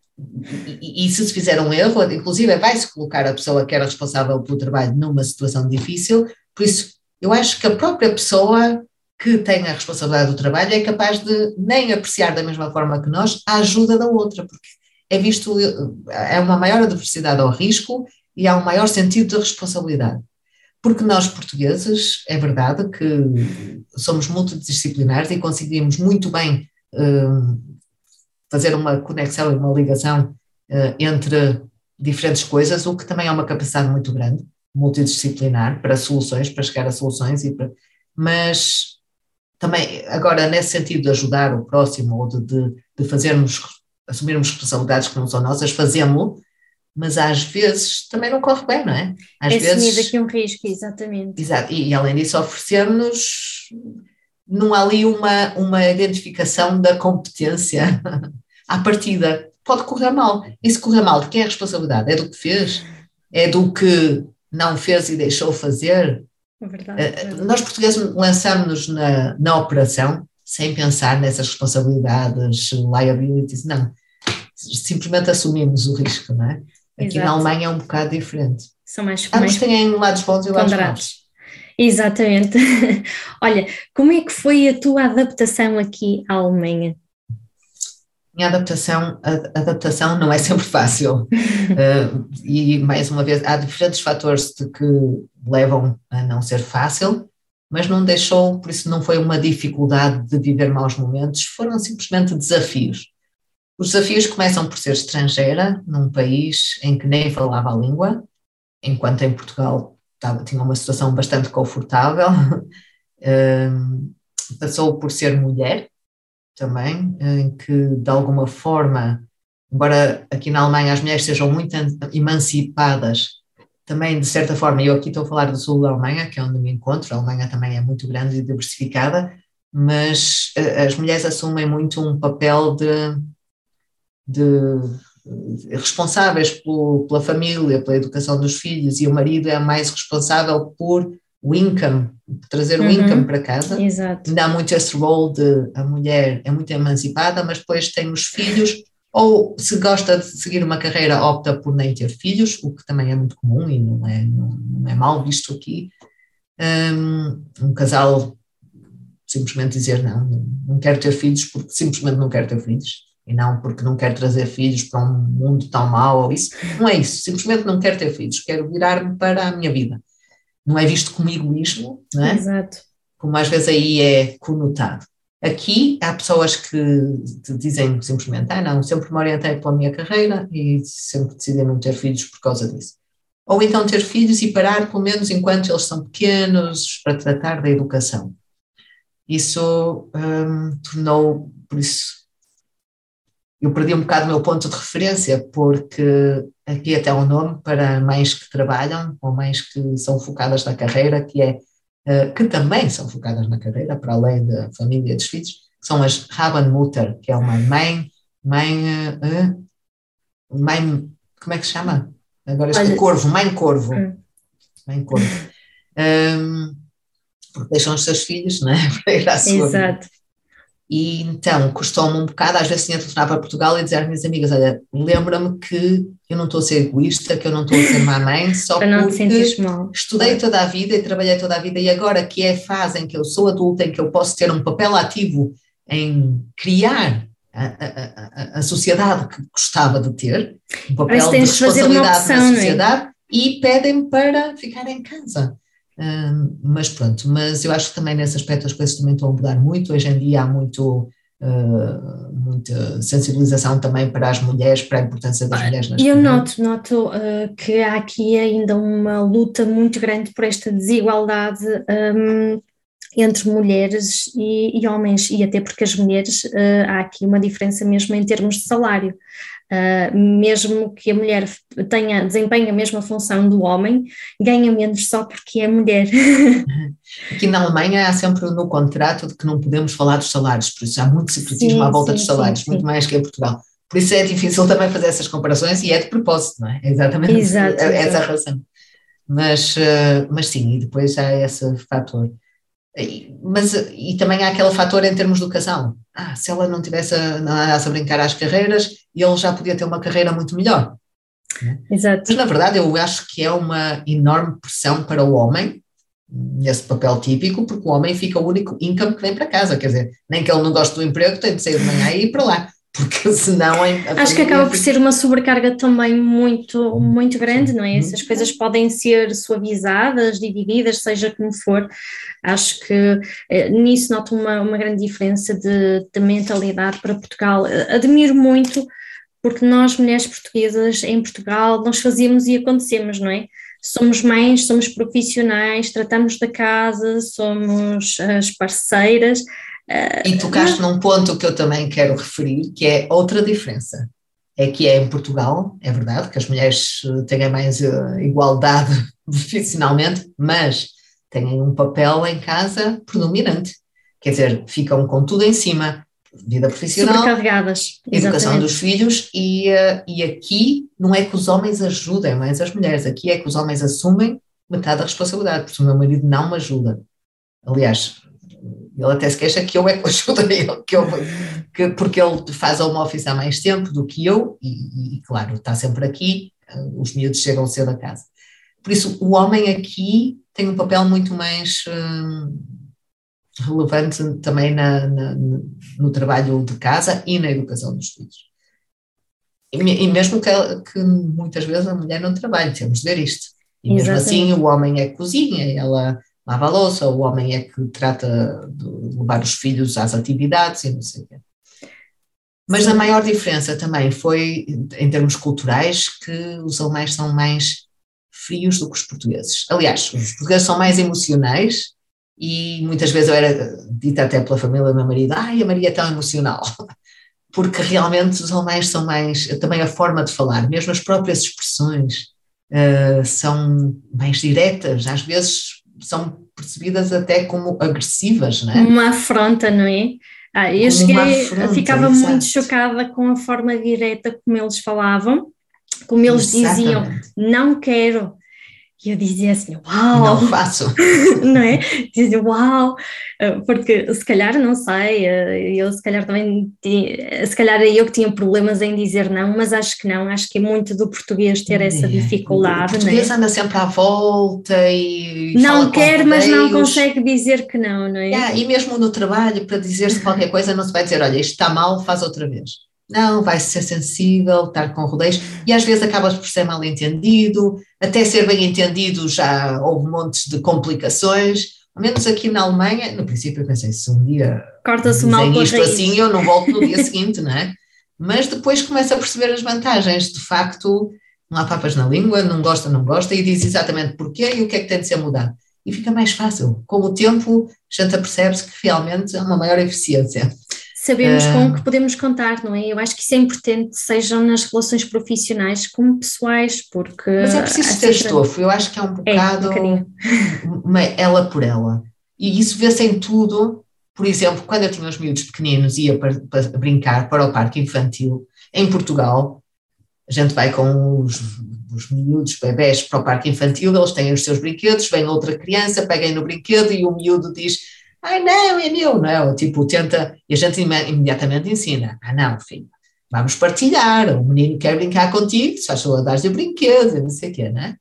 e, e, se se fizer um erro, inclusive vai-se colocar a pessoa que era responsável pelo trabalho numa situação difícil, por isso eu acho que a própria pessoa que tem a responsabilidade do trabalho é capaz de nem apreciar da mesma forma que nós a ajuda da outra, porque é visto, é uma maior adversidade ao risco e há um maior sentido de responsabilidade. Porque nós, portugueses, é verdade que somos multidisciplinares e conseguimos muito bem hum, fazer uma conexão e uma ligação uh, entre diferentes coisas, o que também é uma capacidade muito grande, multidisciplinar, para soluções, para chegar a soluções e para, mas também, agora, nesse sentido de ajudar o próximo ou de, de, de fazermos, assumirmos responsabilidades que não são nossas, fazemos, mas às vezes também não corre bem, não é? Às é vezes. aqui um risco, exatamente. Exato, e, e além disso, oferecer-nos. Não há ali uma, uma identificação da competência à partida. Pode correr mal. E se correr mal, de quem é a responsabilidade? É do que fez? É do que não fez e deixou fazer? É verdade, é verdade. Nós portugueses lançamos-nos na, na operação sem pensar nessas responsabilidades, liabilities, não. Simplesmente assumimos o risco, não é? Aqui Exato. na Alemanha é um bocado diferente. São mais Ambos têm lados bons e lados maus. Exatamente. Olha, como é que foi a tua adaptação aqui à Alemanha? Minha adaptação, a adaptação não é sempre fácil. uh, e, mais uma vez, há diferentes fatores de que levam a não ser fácil, mas não deixou, por isso não foi uma dificuldade de viver maus momentos, foram simplesmente desafios. Os desafios começam por ser estrangeira, num país em que nem falava a língua, enquanto em Portugal estava, tinha uma situação bastante confortável. passou por ser mulher também, em que de alguma forma, embora aqui na Alemanha as mulheres sejam muito emancipadas, também de certa forma, eu aqui estou a falar do sul da Alemanha, que é onde me encontro, a Alemanha também é muito grande e diversificada, mas eh, as mulheres assumem muito um papel de de responsáveis pelo, pela família, pela educação dos filhos, e o marido é mais responsável por o income, trazer uhum. o income para casa. Exato. Ainda há muito esse role de a mulher é muito emancipada, mas depois tem os filhos, ou se gosta de seguir uma carreira, opta por nem ter filhos, o que também é muito comum e não é, não, não é mal visto aqui. Um, um casal simplesmente dizer não, não quero ter filhos porque simplesmente não quero ter filhos e não porque não quero trazer filhos para um mundo tão mau ou isso. Não é isso, simplesmente não quero ter filhos, quero virar-me para a minha vida. Não é visto como egoísmo, não é? Exato. Como às vezes aí é conotado. Aqui há pessoas que dizem simplesmente, ah não, sempre me orientei pela minha carreira e sempre decidi não ter filhos por causa disso. Ou então ter filhos e parar pelo menos enquanto eles são pequenos para tratar da educação. Isso hum, tornou, por isso eu perdi um bocado o meu ponto de referência, porque aqui até um nome para mães que trabalham ou mães que são focadas na carreira, que é eh, que também são focadas na carreira, para além da família e dos filhos, são as Rabenmutter, que é uma mãe, mãe, uh, mãe, como é que se chama? Agora este é corvo, mãe corvo, hum. mãe corvo. Um, porque deixam os seus filhos, não é? Para ir à sua Exato. E então custou-me um bocado, às vezes tinha de telefonar para Portugal e dizer às minhas amigas: Olha, lembra-me que eu não estou a ser egoísta, que eu não estou a ser má mãe, só para porque estudei toda a vida e trabalhei toda a vida, e agora que é a fase em que eu sou adulta, em que eu posso ter um papel ativo em criar a, a, a, sociedade que gostava de ter, um papel de responsabilidade opção, na é? sociedade, é? e pedem-me para ficar em casa mas pronto, mas eu acho que também nesse aspecto as coisas também estão a mudar muito. Hoje em dia há muito, uh, muita sensibilização também para as mulheres, para a importância das mulheres nas Eu noto, noto uh, que há aqui ainda uma luta muito grande por esta desigualdade um, entre mulheres e, e, homens, e até porque as mulheres uh, há aqui uma diferença mesmo em termos de salário. Uh, mesmo que a mulher tenha, desempenhe a mesma função do homem, ganha menos só porque é mulher. Aqui na Alemanha há sempre no contrato de que não podemos falar dos salários, por isso há muito secretismo sim, à volta sim, dos salários, sim, muito mais que em Portugal. Por isso é difícil também fazer essas comparações e é de propósito, não é? É exatamente exato, essa a razão. Mas, uh, mas sim, e depois há esse fator. Mas, e também há aquele fator em termos de educação. Ah, se ela não tivesse a, a brincar às carreiras, ele já podia ter uma carreira muito melhor. Exato. Mas, na verdade, eu acho que é uma enorme pressão para o homem, nesse papel típico, porque o homem fica o único income que vem para casa. Quer dizer, nem que ele não goste do emprego, tem de sair de manhã e ir para lá porque senão acho que acaba por ser uma sobrecarga também muito muito grande não é? Essas coisas podem ser suavizadas divididas seja como for. Acho que eh, nisso noto uma, uma grande diferença de, de mentalidade para Portugal. Admiro muito porque nós mulheres portuguesas em Portugal nós fazíamos e acontecemos não é? Somos mães, somos profissionais, tratamos da casa, somos as parceiras. E tocaste mas... num ponto que eu também quero referir, que é outra diferença. É que é em Portugal, é verdade que as mulheres têm mais uh, igualdade profissionalmente, mas têm um papel em casa predominante. Quer dizer, ficam com tudo em cima, vida profissional, educação dos filhos e, uh, e aqui não é que os homens ajudem mais as mulheres, aqui é que os homens assumem metade da responsabilidade, porque o meu marido não me ajuda. Aliás, ele até se queixa que eu é que ajudo ele, que eu, que, porque ele faz home office há mais tempo do que eu e, e claro, está sempre aqui, uh, os miúdos chegam cedo a casa. Por isso, o homem aqui tem um papel muito mais... Uh, relevante também na, na, no trabalho de casa e na educação dos filhos. E, e mesmo que, que, muitas vezes a mulher não trabalhe, temos de ver isto. E mesmo assim o homem é que cozinha, ela lava a louça, o homem é que trata de levar os filhos às atividades e não sei o quê. Mas a maior diferença também foi, em termos culturais, que os alemães são mais frios do que os portugueses. Aliás, os portugueses são mais emocionais e muitas vezes eu era dita até pela família do meu marido, ai, a Maria é tão emocional, porque realmente os alemães são mais, também a forma de falar, mesmo as próprias expressões uh, são mais diretas, às vezes são percebidas até como agressivas, não é? Uma afronta, não é? Ah, eu cheguei, afronta, ficava muito chocada com a forma direta como eles falavam, como eles Exatamente. diziam, não quero, e eu dizia assim, uau! Não faço! não é? Dizia, uau! Eh, porque se calhar, não sei, eh, eu se calhar também, se calhar eu que tinha problemas em dizer não, mas acho que não, acho que é muito do português ter essa dificuldade. O português não é? anda sempre à volta e. Não quer, mas não consegue dizer que não, não é? Yeah, e mesmo no trabalho, para dizer-se qualquer coisa, não se vai dizer, olha, isto está mal, faz outra vez. Não, vai ser sensível, estar com rodeios, e às vezes acabas por ser mal entendido, até ser bem entendido já houve montes de complicações, ao menos aqui na Alemanha, no princípio eu pensei, se um dia corta-se mal isto assim, eu não volto no dia seguinte, não é? Mas depois começa a perceber as vantagens, de facto, não há papas na língua, não gosta, não gosta, e diz exatamente porquê e o que é que tem de ser mudado. E fica mais fácil. Com o tempo, a gente percebe-se que realmente há uma maior eficiência sabemos uh, com o que podemos contar, não é? Eu acho que isso é importante, sejam nas relações profissionais como pessoais, porque. Mas é preciso ter estofo, eu acho que é um bocado é, um ela por ela. E isso vê-se em tudo. Por exemplo, quando eu tinha os miúdos pequeninos e ia para, para brincar para o parque infantil em Portugal, a gente vai com os, os miúdos, bebés, para o parque infantil, eles têm os seus brinquedos, vem outra criança, peguem no brinquedo e o miúdo diz Ai, não, é meu, não é? Tipo, tenta, e a gente imediatamente ensina. Ah, não, filho, vamos partilhar. O menino quer brincar contigo, se faz favor, dás-lhe o brinquedo, não sei o quê, né?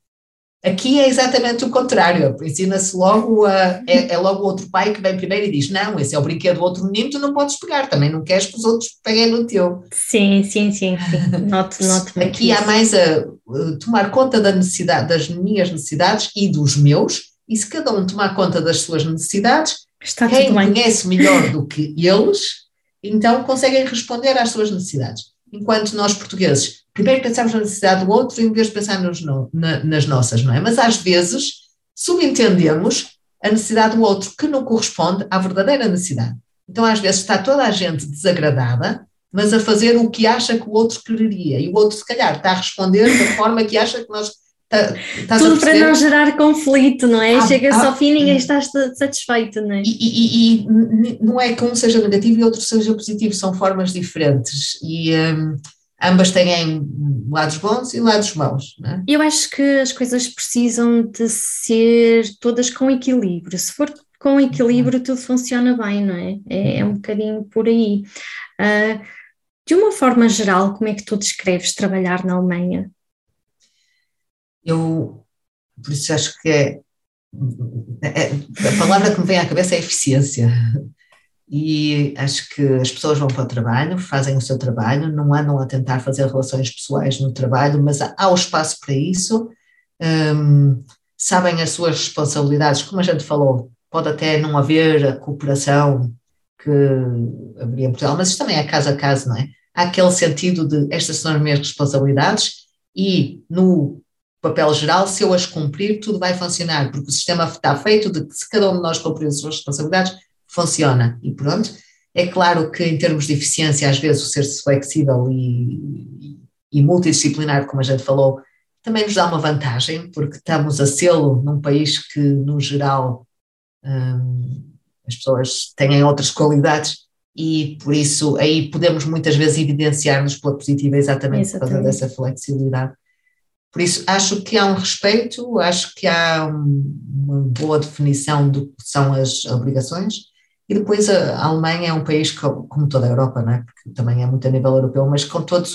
Aqui é exatamente o contrário, ensina-se logo, a, é, é, logo o outro pai que vem primeiro e diz, não, esse é o brinquedo do outro menino, tu não podes pegar, também não queres que os outros peguem no teu. Sim, sim, sim, sim. noto, noto Aqui há mais a, a tomar conta da necessidade, das minhas necessidades e dos meus, e se cada um tomar conta das suas necessidades, Está Quem conhece melhor do que eles, então conseguem responder às suas necessidades. Enquanto nós, portugueses, primeiro pensamos na necessidade do outro em vez de pensar nos, no, na, nas nossas, não é? Mas às vezes subentendemos a necessidade do outro que não corresponde à verdadeira necessidade. Então, às vezes, está toda a gente desagradada, mas a fazer o que acha que o outro quereria. E o outro, se calhar, está a responder da forma que acha que nós Tá, Tudo para não gerar conflito, não é? Ah, Chega-se ah, ao fim e ninguém está satisfeito, não é? E, e, e, não é que um seja negativo e outro seja positivo, são formas diferentes e um, ambas têm lados bons e lados maus, não é? Eu acho que as coisas precisam de ser todas com equilíbrio. Se for com equilíbrio, tudo funciona bem, não é? É, é um bocadinho por aí. Uh, de uma forma geral, como é que tu descreves trabalhar na Alemanha? Eu, por isso acho que é, é, a palavra que me vem à cabeça é eficiência. E acho que as pessoas vão para o trabalho, fazem o seu trabalho, não andam a tentar fazer relações pessoais no trabalho, mas há o espaço para isso, um, sabem as suas responsabilidades, como a gente falou, pode até não haver a cooperação que haveria em Portugal, mas isto também é caso a caso, não é? Há aquele sentido de estas são as minhas responsabilidades e no papel geral, se eu as cumprir, tudo vai funcionar, porque o sistema está feito de que se cada um de nós cumprir as suas responsabilidades, funciona. E pronto. É claro que em termos de eficiência, às vezes o ser flexível e, e multidisciplinar, como a gente falou, também nos dá uma vantagem, porque estamos a selo num país que, no geral, hum, as pessoas têm outras qualidades e por isso aí podemos muitas vezes evidenciar-nos pela positiva exatamente, exatamente, por causa dessa flexibilidade. Por isso acho que há um respeito, acho que há uma boa definição do que são as obrigações e depois a Alemanha é um país como toda a Europa, não é? porque também é muito a nível europeu, mas com todas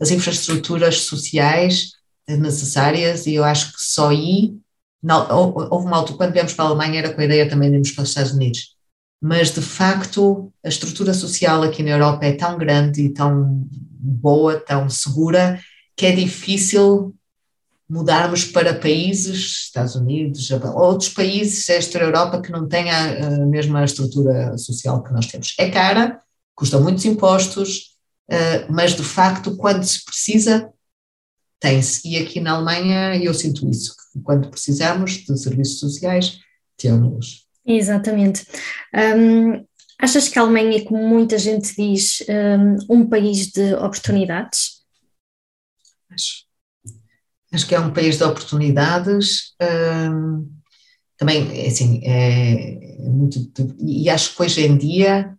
as infraestruturas sociais necessárias e eu acho que só aí, não, houve uma altura, quando viemos para a Alemanha era com a ideia também de irmos para os Estados Unidos, mas de facto a estrutura social aqui na Europa é tão grande e tão boa, tão segura, que é difícil mudarmos para países, Estados Unidos, outros países extra-Europa que não têm a, a, mesma estrutura social que nós temos. É cara, custa muitos impostos, uh, mas de facto, quando se precisa, tem-se. E aqui na Alemanha eu sinto isso, quando precisamos de serviços sociais, temos. Exatamente. Um, achas que a Alemanha é, como muita gente diz, um, um país de oportunidades? Acho. Acho que é um país de oportunidades. Um, também, é assim, é, é muito. E acho que hoje em dia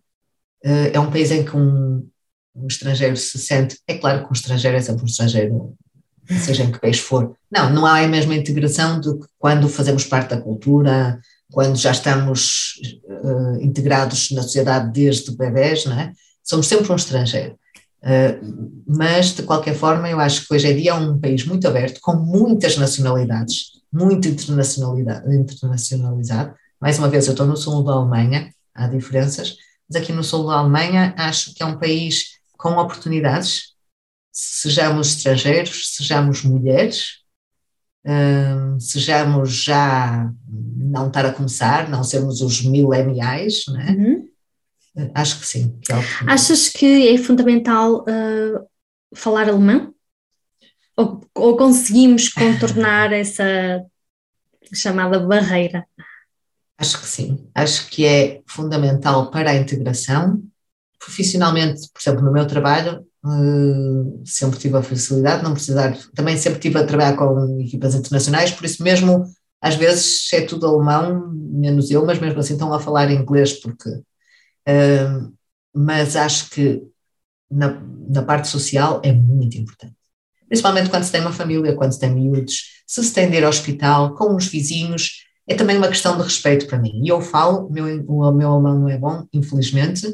uh, é um país em que um, um estrangeiro se sente. É claro que um estrangeiro é sempre um estrangeiro seja em que país for. Não, não há a mesma integração do que quando fazemos parte da cultura, quando já estamos uh, integrados na sociedade desde bebés, não é? Somos sempre um estrangeiro. Uh, mas, de qualquer forma, eu acho que hoje em dia é um país muito aberto, com muitas nacionalidades, muito internacionalizado. Mais uma vez, eu estou no sul da Alemanha, há diferenças, mas aqui no sul da Alemanha acho que é um país com oportunidades, sejamos estrangeiros, sejamos mulheres, um, sejamos já não estar a começar, não sermos os mileniais, não é? Uhum. Acho que sim. Que é Achas que é fundamental uh, falar alemão? Ou, ou conseguimos contornar essa chamada barreira? Acho que sim. Acho que é fundamental para a integração. Profissionalmente, por exemplo, no meu trabalho, Uh, sempre tive a facilidade de não precisar, também sempre tive a trabalhar com equipas internacionais, por isso mesmo às vezes é tudo alemão, menos eu, mas mesmo assim estão a falar inglês porque mas acho que na, na parte social é muito importante. Principalmente quando se tem uma família, quando se tem miúdos, se se tem de ir ao hospital, com os vizinhos, é também uma questão de respeito para mim. E eu falo, meu, o meu alemão não é bom, infelizmente,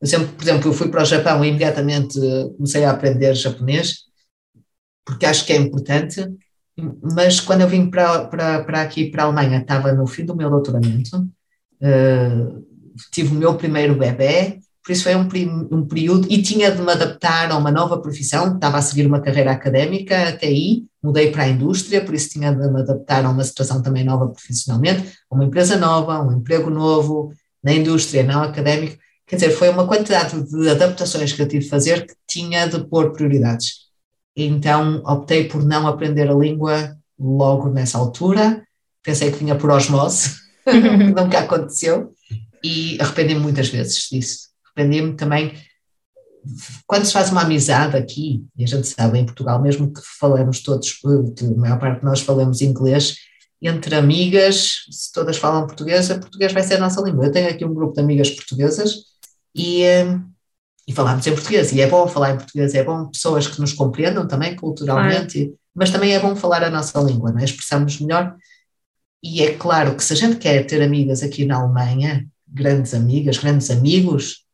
eu sempre, por exemplo, eu fui para o Japão e imediatamente comecei a aprender japonês, porque acho que é importante, mas quando eu vim para, para, para aqui, para a Alemanha, estava no fim do meu doutoramento, uh, tive o meu primeiro bebê, por isso foi um, um período, e tinha de me adaptar a uma nova profissão, estava a seguir uma carreira académica até aí, mudei para a indústria, por isso tinha de me adaptar a uma situação também nova profissionalmente, uma empresa nova, um emprego novo, na indústria, não académico, Quer dizer, foi uma quantidade de adaptações que eu tive de fazer que tinha de pôr prioridades. Então optei por não aprender a língua logo nessa altura. Pensei que vinha por osmose, nunca aconteceu, e arrependi-me muitas vezes disso. Arrependi-me também. Quando se faz uma amizade aqui, e a gente sabe em Portugal, mesmo que falemos todos, a maior parte de nós falamos inglês, entre amigas, se todas falam português, português vai ser a nossa língua. Eu tenho aqui um grupo de amigas portuguesas e, hum, e falámos em português. E é bom falar em português, é bom pessoas que nos compreendam também culturalmente, mas também é bom falar a nossa língua, não é? expressamos melhor. E é claro que se a gente quer ter amigas aqui na Alemanha, grandes amigas, grandes amigos,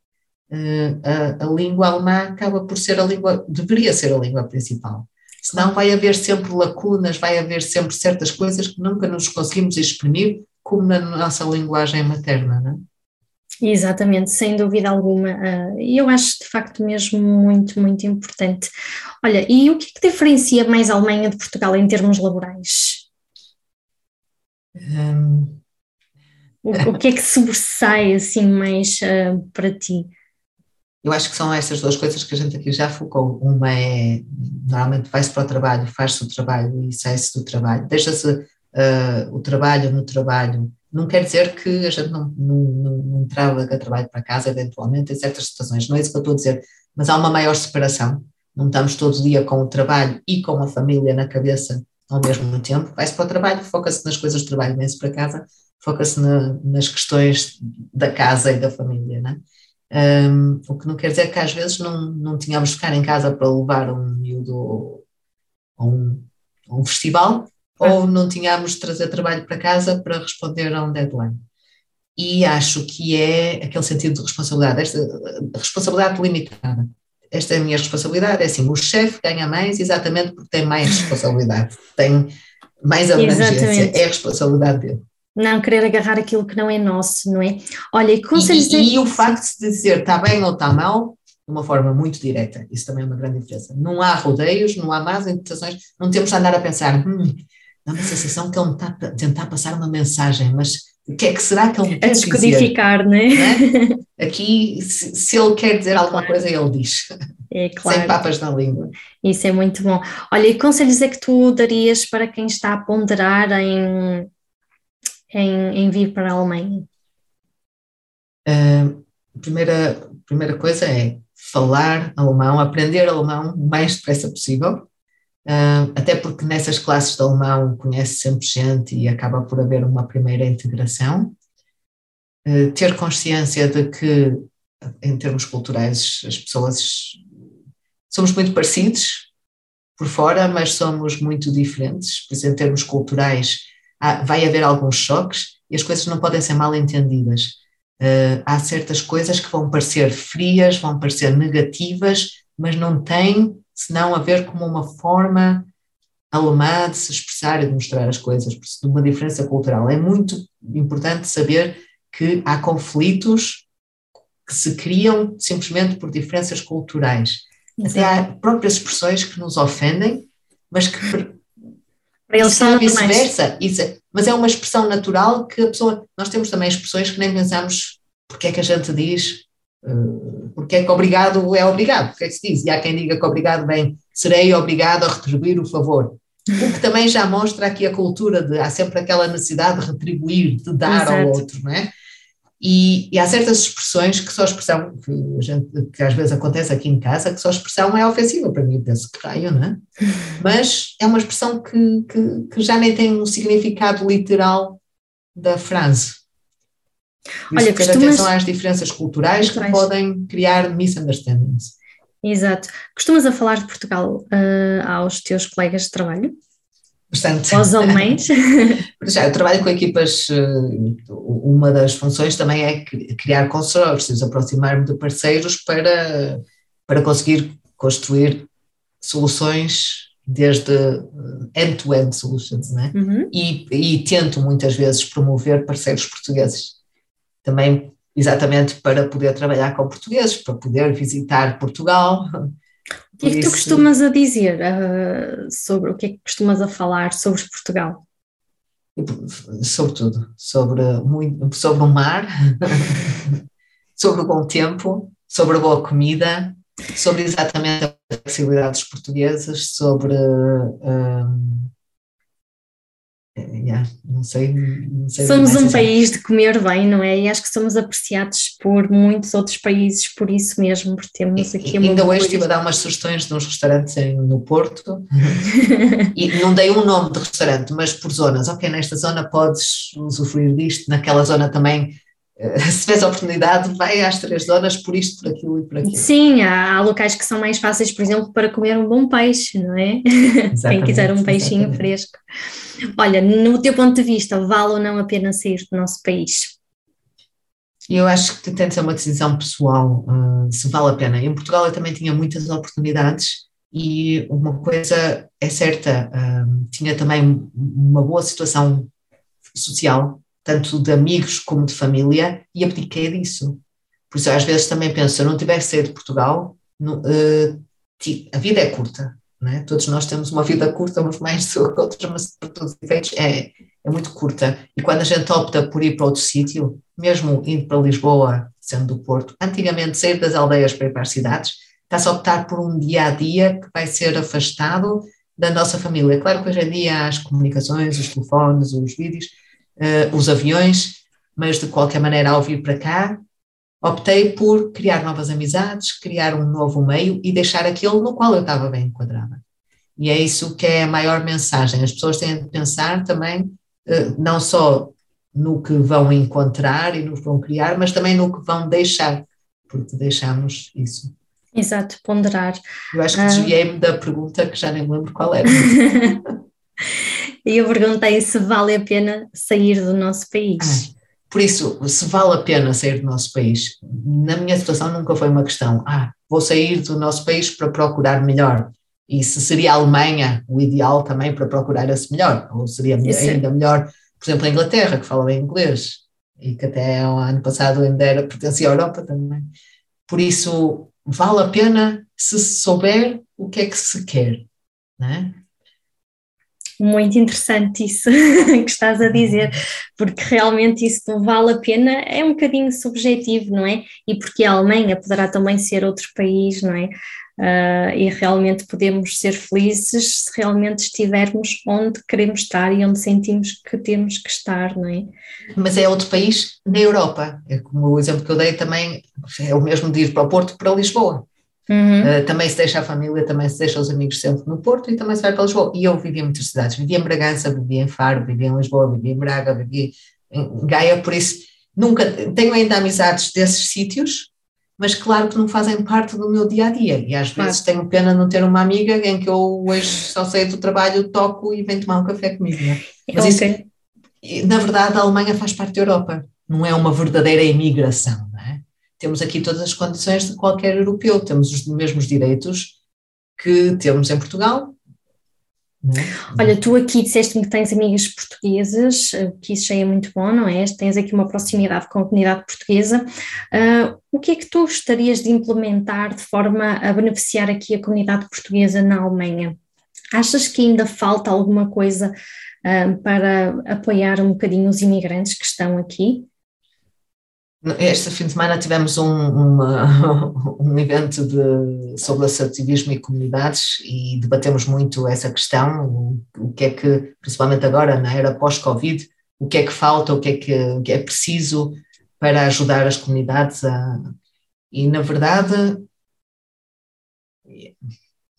hum, a, a língua alemã acaba por ser a língua, deveria ser a língua principal. Senão vai haver sempre lacunas, vai haver sempre certas coisas que nunca nos conseguimos exprimir como na nossa linguagem materna, não é? Exatamente, sem dúvida alguma. Ah, e eu acho de facto mesmo muito, muito importante. Olha, e o que é que diferencia mais a Alemanha de Portugal em termos laborais? Um... O, o, que é que sobressai assim mais uh, para ti? eu acho que são essas duas coisas que a gente aqui já focou. Uma é, normalmente vai-se para o trabalho, faz-se o trabalho e sai-se do trabalho, deixa-se uh, o trabalho no trabalho. Não quer dizer que a gente não, não, não, não traga trabalho para casa, eventualmente, em certas situações, não é isso que eu estou a dizer, mas há uma maior separação. Não estamos todo dia com o trabalho e com a família na cabeça ao mesmo tempo. Vai-se para o trabalho, foca-se nas coisas do trabalho, vem-se para casa, foca-se na, nas questões da casa e da família, né? Um, o que não quer dizer que às vezes não, não tínhamos de ficar em casa para levar um miúdo a um, um festival ou não tínhamos de trazer trabalho para casa para responder a um deadline. E acho que é aquele sentido de responsabilidade, esta responsabilidade limitada. Esta é a minha responsabilidade, é assim, o chefe ganha mais exatamente porque tem mais responsabilidade, tem mais abrangência, é a responsabilidade dele não querer agarrar aquilo que não é nosso, não é? Olha, e conselhos. E, e, e o facto de dizer está bem ou está mal, de uma forma muito direta, isso também é uma grande diferença. Não há rodeios, não há más interpretações, não temos de andar a pensar, hum, dá uma sensação que ele está a tentar passar uma mensagem, mas o que é que será que ele quer dizer? descodificar, não é? é? Aqui, se, se, ele quer dizer alguma claro. coisa, ele diz. É claro. Sem papas na língua. Isso é muito bom. Olha, e conselhos é que tu darias para quem está a ponderar em em, em vir para a Alemanha? Uh, primeira, primeira coisa é falar alemão, aprender alemão o mais depressa possível, uh, até porque nessas classes de alemão conhece sempre gente e acaba por haver uma primeira integração. Uh, ter consciência de que, em termos culturais, as pessoas somos muito parecidos por fora, mas somos muito diferentes, por isso, em termos culturais, vai haver alguns choques e as coisas não podem ser mal entendidas. Uh, há certas coisas que vão parecer frias, vão parecer negativas, mas não têm senão a ver como uma forma alemã de se expressar e de mostrar as coisas, de uma diferença cultural. É muito importante saber que há conflitos que se criam simplesmente por diferenças culturais. Até há próprias expressões que nos ofendem, mas que para eles são vice-versa, é, mas é uma expressão natural que a pessoa, nós temos também expressões que nem pensamos porque é que a gente diz, uh, porque é que obrigado é obrigado, porque é que se diz, e há quem diga que obrigado bem, serei obrigado a retribuir o favor, o que também já mostra aqui a cultura de, há sempre aquela necessidade de retribuir, de dar Exato. ao outro, não é? E, e, há certas expressões que só expressão, que, gente, que, às vezes acontece aqui em casa, que só expressão é ofensiva para mim, penso que raio, não é? Mas é uma expressão que, que, que já nem tem um significado literal da frase. Por Olha, costumas... atenção às diferenças culturais que podem criar misunderstandings. Exato. Costumas a falar de Portugal uh, aos teus colegas de trabalho? Bastante. Aos alemães? Já, eu trabalho com equipas, eh, uma das funções também é criar consórcios, aproximar-me de parceiros para, para conseguir construir soluções desde eh, end-to-end -end solutions, né? Uhum. E, e tento muitas vezes promover parceiros portugueses, também exatamente para poder trabalhar com portugueses, para poder visitar Portugal, o que é que tu costumas a dizer uh, sobre o que é que costumas a falar sobre Portugal? Sobre tudo, sobre, muito, sobre o mar, sobre o bom tempo, sobre a boa comida, sobre exatamente a flexibilidade dos portugueses, sobre uh, Yeah, não sei, não sei somos um país de comer bem, não é? E acho que somos apreciados por muitos outros países por isso mesmo, porque temos aqui e, Ainda hoje estive a dar umas sugestões de uns restaurantes no Porto e não dei um nome de restaurante, mas por zonas. Ok, nesta zona podes usufruir disto, naquela zona também se tiveres a oportunidade, vai às três zonas por isto, por aquilo e por aquilo. Sim, há, há locais que são mais fáceis, por exemplo, para comer um bom peixe, não é? Quem quiser um peixinho exatamente. fresco. Olha, no teu ponto de vista, vale ou não a pena sair do nosso país? Eu acho que tem de ser uma decisão pessoal, uh, se vale a pena. Em Portugal eu também tinha muitas oportunidades e uma coisa é certa, uh, tinha também uma boa situação social, tanto de amigos como de família, e abdiquei disso. Por isso, às vezes também penso, se eu não tivesse saído de Portugal, uh, a vida é curta, é? todos nós temos uma vida curta, uns mais do que outros, mas por todos os efeitos é, é muito curta. E quando a gente opta por ir para outro sítio, mesmo indo para Lisboa, sendo do Porto, antigamente sair das aldeias para ir para as cidades, está-se a optar por um dia a dia que vai ser afastado da nossa família. Claro que hoje em dia as comunicações, os telefones, os vídeos, uh, os aviões, mas de qualquer maneira, ao vir para cá, optei por criar novas amizades, criar um novo meio e deixar aquele no qual eu estava bem enquadrada. E é isso que é a maior mensagem. As pessoas têm de pensar também, eh, não só no que vão encontrar e no que vão criar, mas também no que vão deixar, porque deixamos isso. Exato, ponderar. Eu acho que desviei-me da pergunta que já nem lembro qual era. E eu perguntei se vale a pena sair do nosso país. Ah, por isso, se vale a pena sair do nosso país, na minha situação nunca foi uma questão, ah, vou sair do nosso país para procurar melhor. E se seria a Alemanha o ideal também para procurar esse melhor, ou seria ainda melhor, por exemplo, a Inglaterra, que fala bem inglês, e que até o ano passado ainda era, pertencia à Europa também. Por isso, vale a pena se souber o que é que se quer, não é? Muito interessante isso que estás a dizer, porque realmente isso não vale a pena, é um bocadinho subjetivo, não é? E porque a Alemanha poderá também ser outro país, não é? Uh, e realmente podemos ser felizes se realmente estivermos onde queremos estar e onde sentimos que temos que estar, não é? Mas é outro país na Europa, é como o exemplo que eu dei também, é o mesmo de ir para o Porto para Lisboa. Uhum. Uh, também se deixa a família, também se deixa os amigos sempre no Porto e também se vai para Lisboa. E eu vivi em muitas cidades, vivi em Bragança, vivi em Faro, vivi em Lisboa, vivi em Braga, vivi em Gaia, por isso nunca tenho ainda amizades desses sítios, mas claro que não fazem parte do meu dia a dia. E às vezes claro. tenho pena não ter uma amiga em que eu hoje só saio do trabalho, toco e vem tomar um café comigo. Né? Mas okay. isso, na verdade, a Alemanha faz parte da Europa, não é uma verdadeira imigração temos aqui todas as condições de qualquer europeu, temos os mesmos direitos que temos em Portugal. É? Olha, tu aqui disseste-me que tens amigas portuguesas, eh, que isso já é muito bom, não é? Tens aqui uma proximidade com a comunidade portuguesa. Uh, o que é que tu gostarias de implementar de forma a beneficiar aqui a comunidade portuguesa na Alemanha? Achas que ainda falta alguma coisa uh, para apoiar um bocadinho os imigrantes que estão aqui? Este fim de semana tivemos um, uma, um evento de, sobre assertivismo e comunidades e debatemos muito essa questão, o, o que é que, principalmente agora na era pós-Covid, o que é que falta, o que é que, o que é preciso para ajudar as comunidades a, e na verdade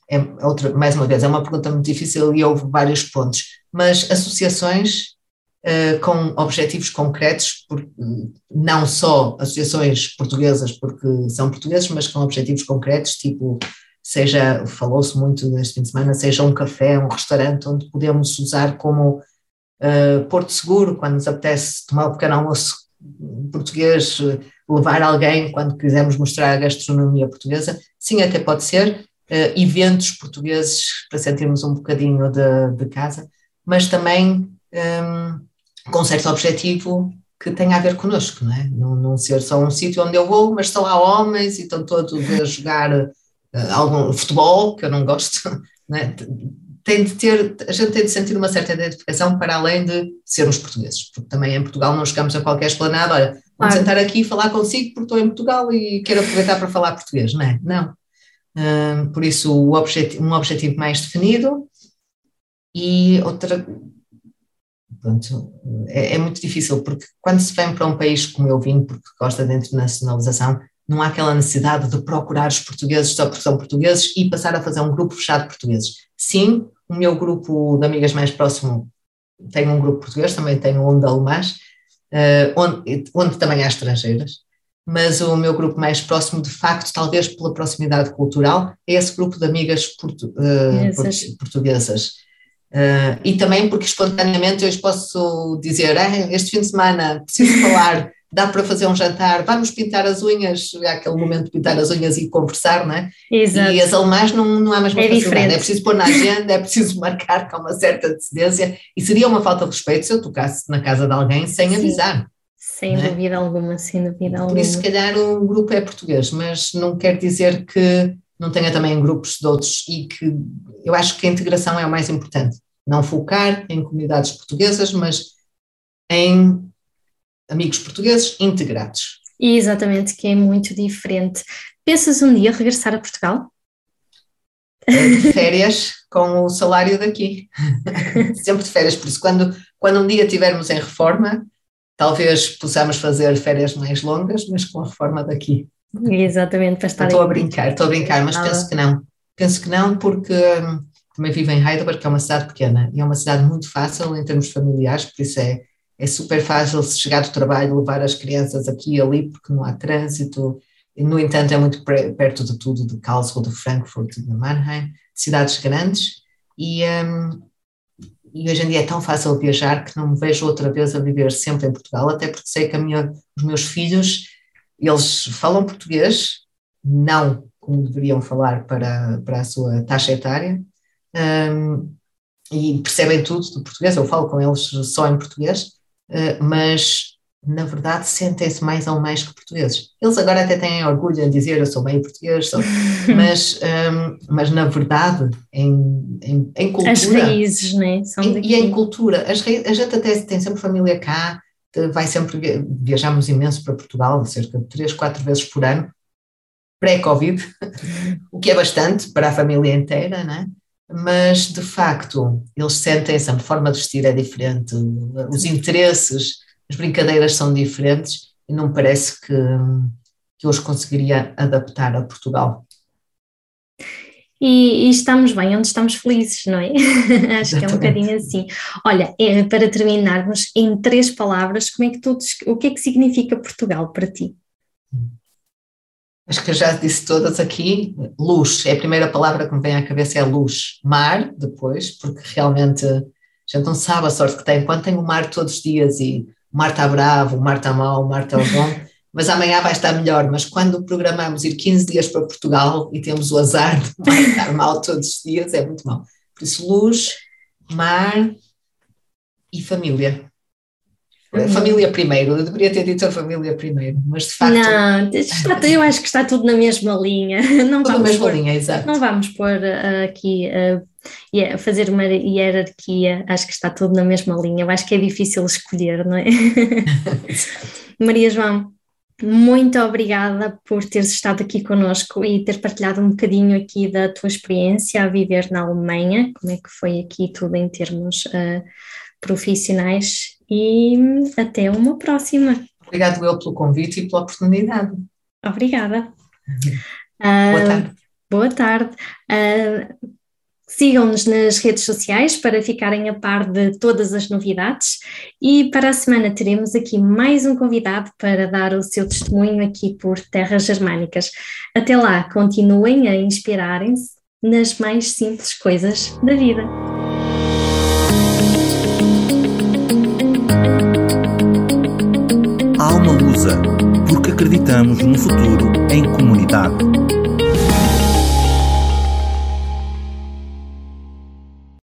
é outra, mais uma vez, é uma pergunta muito difícil e houve vários pontos, mas associações uh, com objetivos concretos, por, não só associações portuguesas porque são portugueses, mas com objetivos concretos, tipo, seja, falou-se muito neste fim de semana, seja um café, um restaurante onde podemos usar como uh, porto seguro, quando nos apetece tomar um pequeno almoço português, levar alguém quando quisermos mostrar a gastronomia portuguesa, sim, até pode ser, uh, eventos portugueses para sentirmos um bocadinho de, de casa, mas também um, com um certo objetivo que tenha a ver connosco, não é? Não, não ser só um sítio onde eu vou, mas estão lá homens e estão todos a jogar uh, algum futebol, que eu não gosto, não é? Tem de ter, a gente tem de sentir uma certa identificação para além de sermos portugueses, porque também em Portugal não chegamos a qualquer esplanada, olha, vou claro. sentar aqui e falar consigo porque estou em Portugal e quero aproveitar para falar português, não é? Não. Um, por isso, um objetivo mais definido e outra, Pronto, é, é, muito difícil, porque quando se vem para um país como eu vim, porque gosta de internacionalização, não há aquela necessidade de procurar os portugueses só porque são portugueses e passar a fazer um grupo fechado de portugueses. Sim, o meu grupo de amigas mais próximo tem um grupo português, também tem um de alemãs, uh, onde, onde também há estrangeiras, mas o meu grupo mais próximo, de facto, talvez pela proximidade cultural, é esse grupo de amigas portu, uh, portuguesas Uh, e também porque espontaneamente eu posso dizer, ah, este fim de semana preciso falar, dá para fazer um jantar, vamos pintar as unhas, é aquele momento de pintar as unhas e conversar, não é? Exato. E as alemãs não, não há mais é facilidade, é preciso pôr na agenda, é preciso marcar com uma certa antecedência e seria uma falta de respeito se eu tocasse na casa de alguém sem Sim. avisar. Sem é? dúvida alguma, sem dúvida alguma. Por isso, se calhar, o grupo é português, mas não quer dizer que não tenha também grupos de outros e que eu acho que a integração é o mais importante. Não focar em comunidades portuguesas, mas em amigos portugueses integrados. Exatamente, que é muito diferente. Pensas um dia regressar a Portugal? De férias com o salário daqui. Sempre de férias, por isso, quando, quando um dia estivermos em reforma, talvez possamos fazer férias mais longas, mas com a reforma daqui. Exatamente, para estar Estou a brincar, estou a brincar, mas Nada. penso que não. Penso que não, porque hum, também vivo em Heidelberg, que é uma cidade pequena, e é uma cidade muito fácil em termos familiares, por isso é, é super fácil se chegar do trabalho, levar as crianças aqui e ali, porque não há trânsito. E, no entanto, é muito perto de tudo, de Karlsruhe, de Frankfurt, de Mannheim, cidades grandes, e, um, e hoje em dia é tão fácil viajar que não me vejo outra vez a viver sempre em Portugal, até porque sei que minha, os meus filhos, eles falam português, não como deveriam falar para, para a sua taxa etária, um, e percebem tudo do português, eu falo com eles só em português, uh, mas na verdade sentem-se mais ou mais que portugueses. Eles agora até têm orgulho em dizer eu sou meio português, sou, mas, um, mas na verdade em, em, em cultura... As raízes, né? São em, e em cultura, as raízes, a gente até tem sempre família cá, vai sempre, viajamos imenso para Portugal, cerca de três, quatro vezes por ano, pré-Covid, o que é bastante para a família inteira, né? mas de facto eles sentem-se, a forma de vestir é diferente, os interesses, as brincadeiras são diferentes e não parece que, que eu os conseguiria adaptar a Portugal. E, e, estamos bem, onde estamos felizes, não é? Acho que é um bocadinho assim. Olha, para terminarmos, em três palavras, como é que tu, o que é que significa Portugal para ti? Acho que eu já disse todas aqui. Luz, é a primeira palavra que me vem à cabeça, é luz. Mar, depois, porque realmente a gente não sabe a sorte que tem. Quando tem o mar todos os dias e o mar está bravo, o mar está mau, o mar está bom, mas amanhã vai estar melhor. Mas quando programamos ir 15 dias para Portugal e temos o azar de estar mal todos os dias, é muito mau. Por isso, luz, mar e família. Uhum. Família primeiro, eu deveria ter dito a família primeiro, mas de facto. Não, está, eu acho que está tudo na mesma linha. Não tudo vamos na mesma pôr, linha, exato. Não vamos pôr uh, aqui uh, fazer uma hierarquia, acho que está tudo na mesma linha. Eu acho que é difícil escolher, não é? Maria João, muito obrigada por teres estado aqui conosco e ter partilhado um bocadinho aqui da tua experiência a viver na Alemanha, como é que foi aqui tudo em termos uh, profissionais e até uma próxima. Obrigado eu pelo convite e pela oportunidade. Obrigada. Uh, boa tarde. Boa tarde. Uh, Sigam-nos nas redes sociais para ficarem a par de todas as novidades e para a semana teremos aqui mais um convidado para dar o seu testemunho aqui por terras germânicas. Até lá, continuem a inspirarem-se nas mais simples coisas da vida. Alma Lusa, porque acreditamos no futuro em comunidade.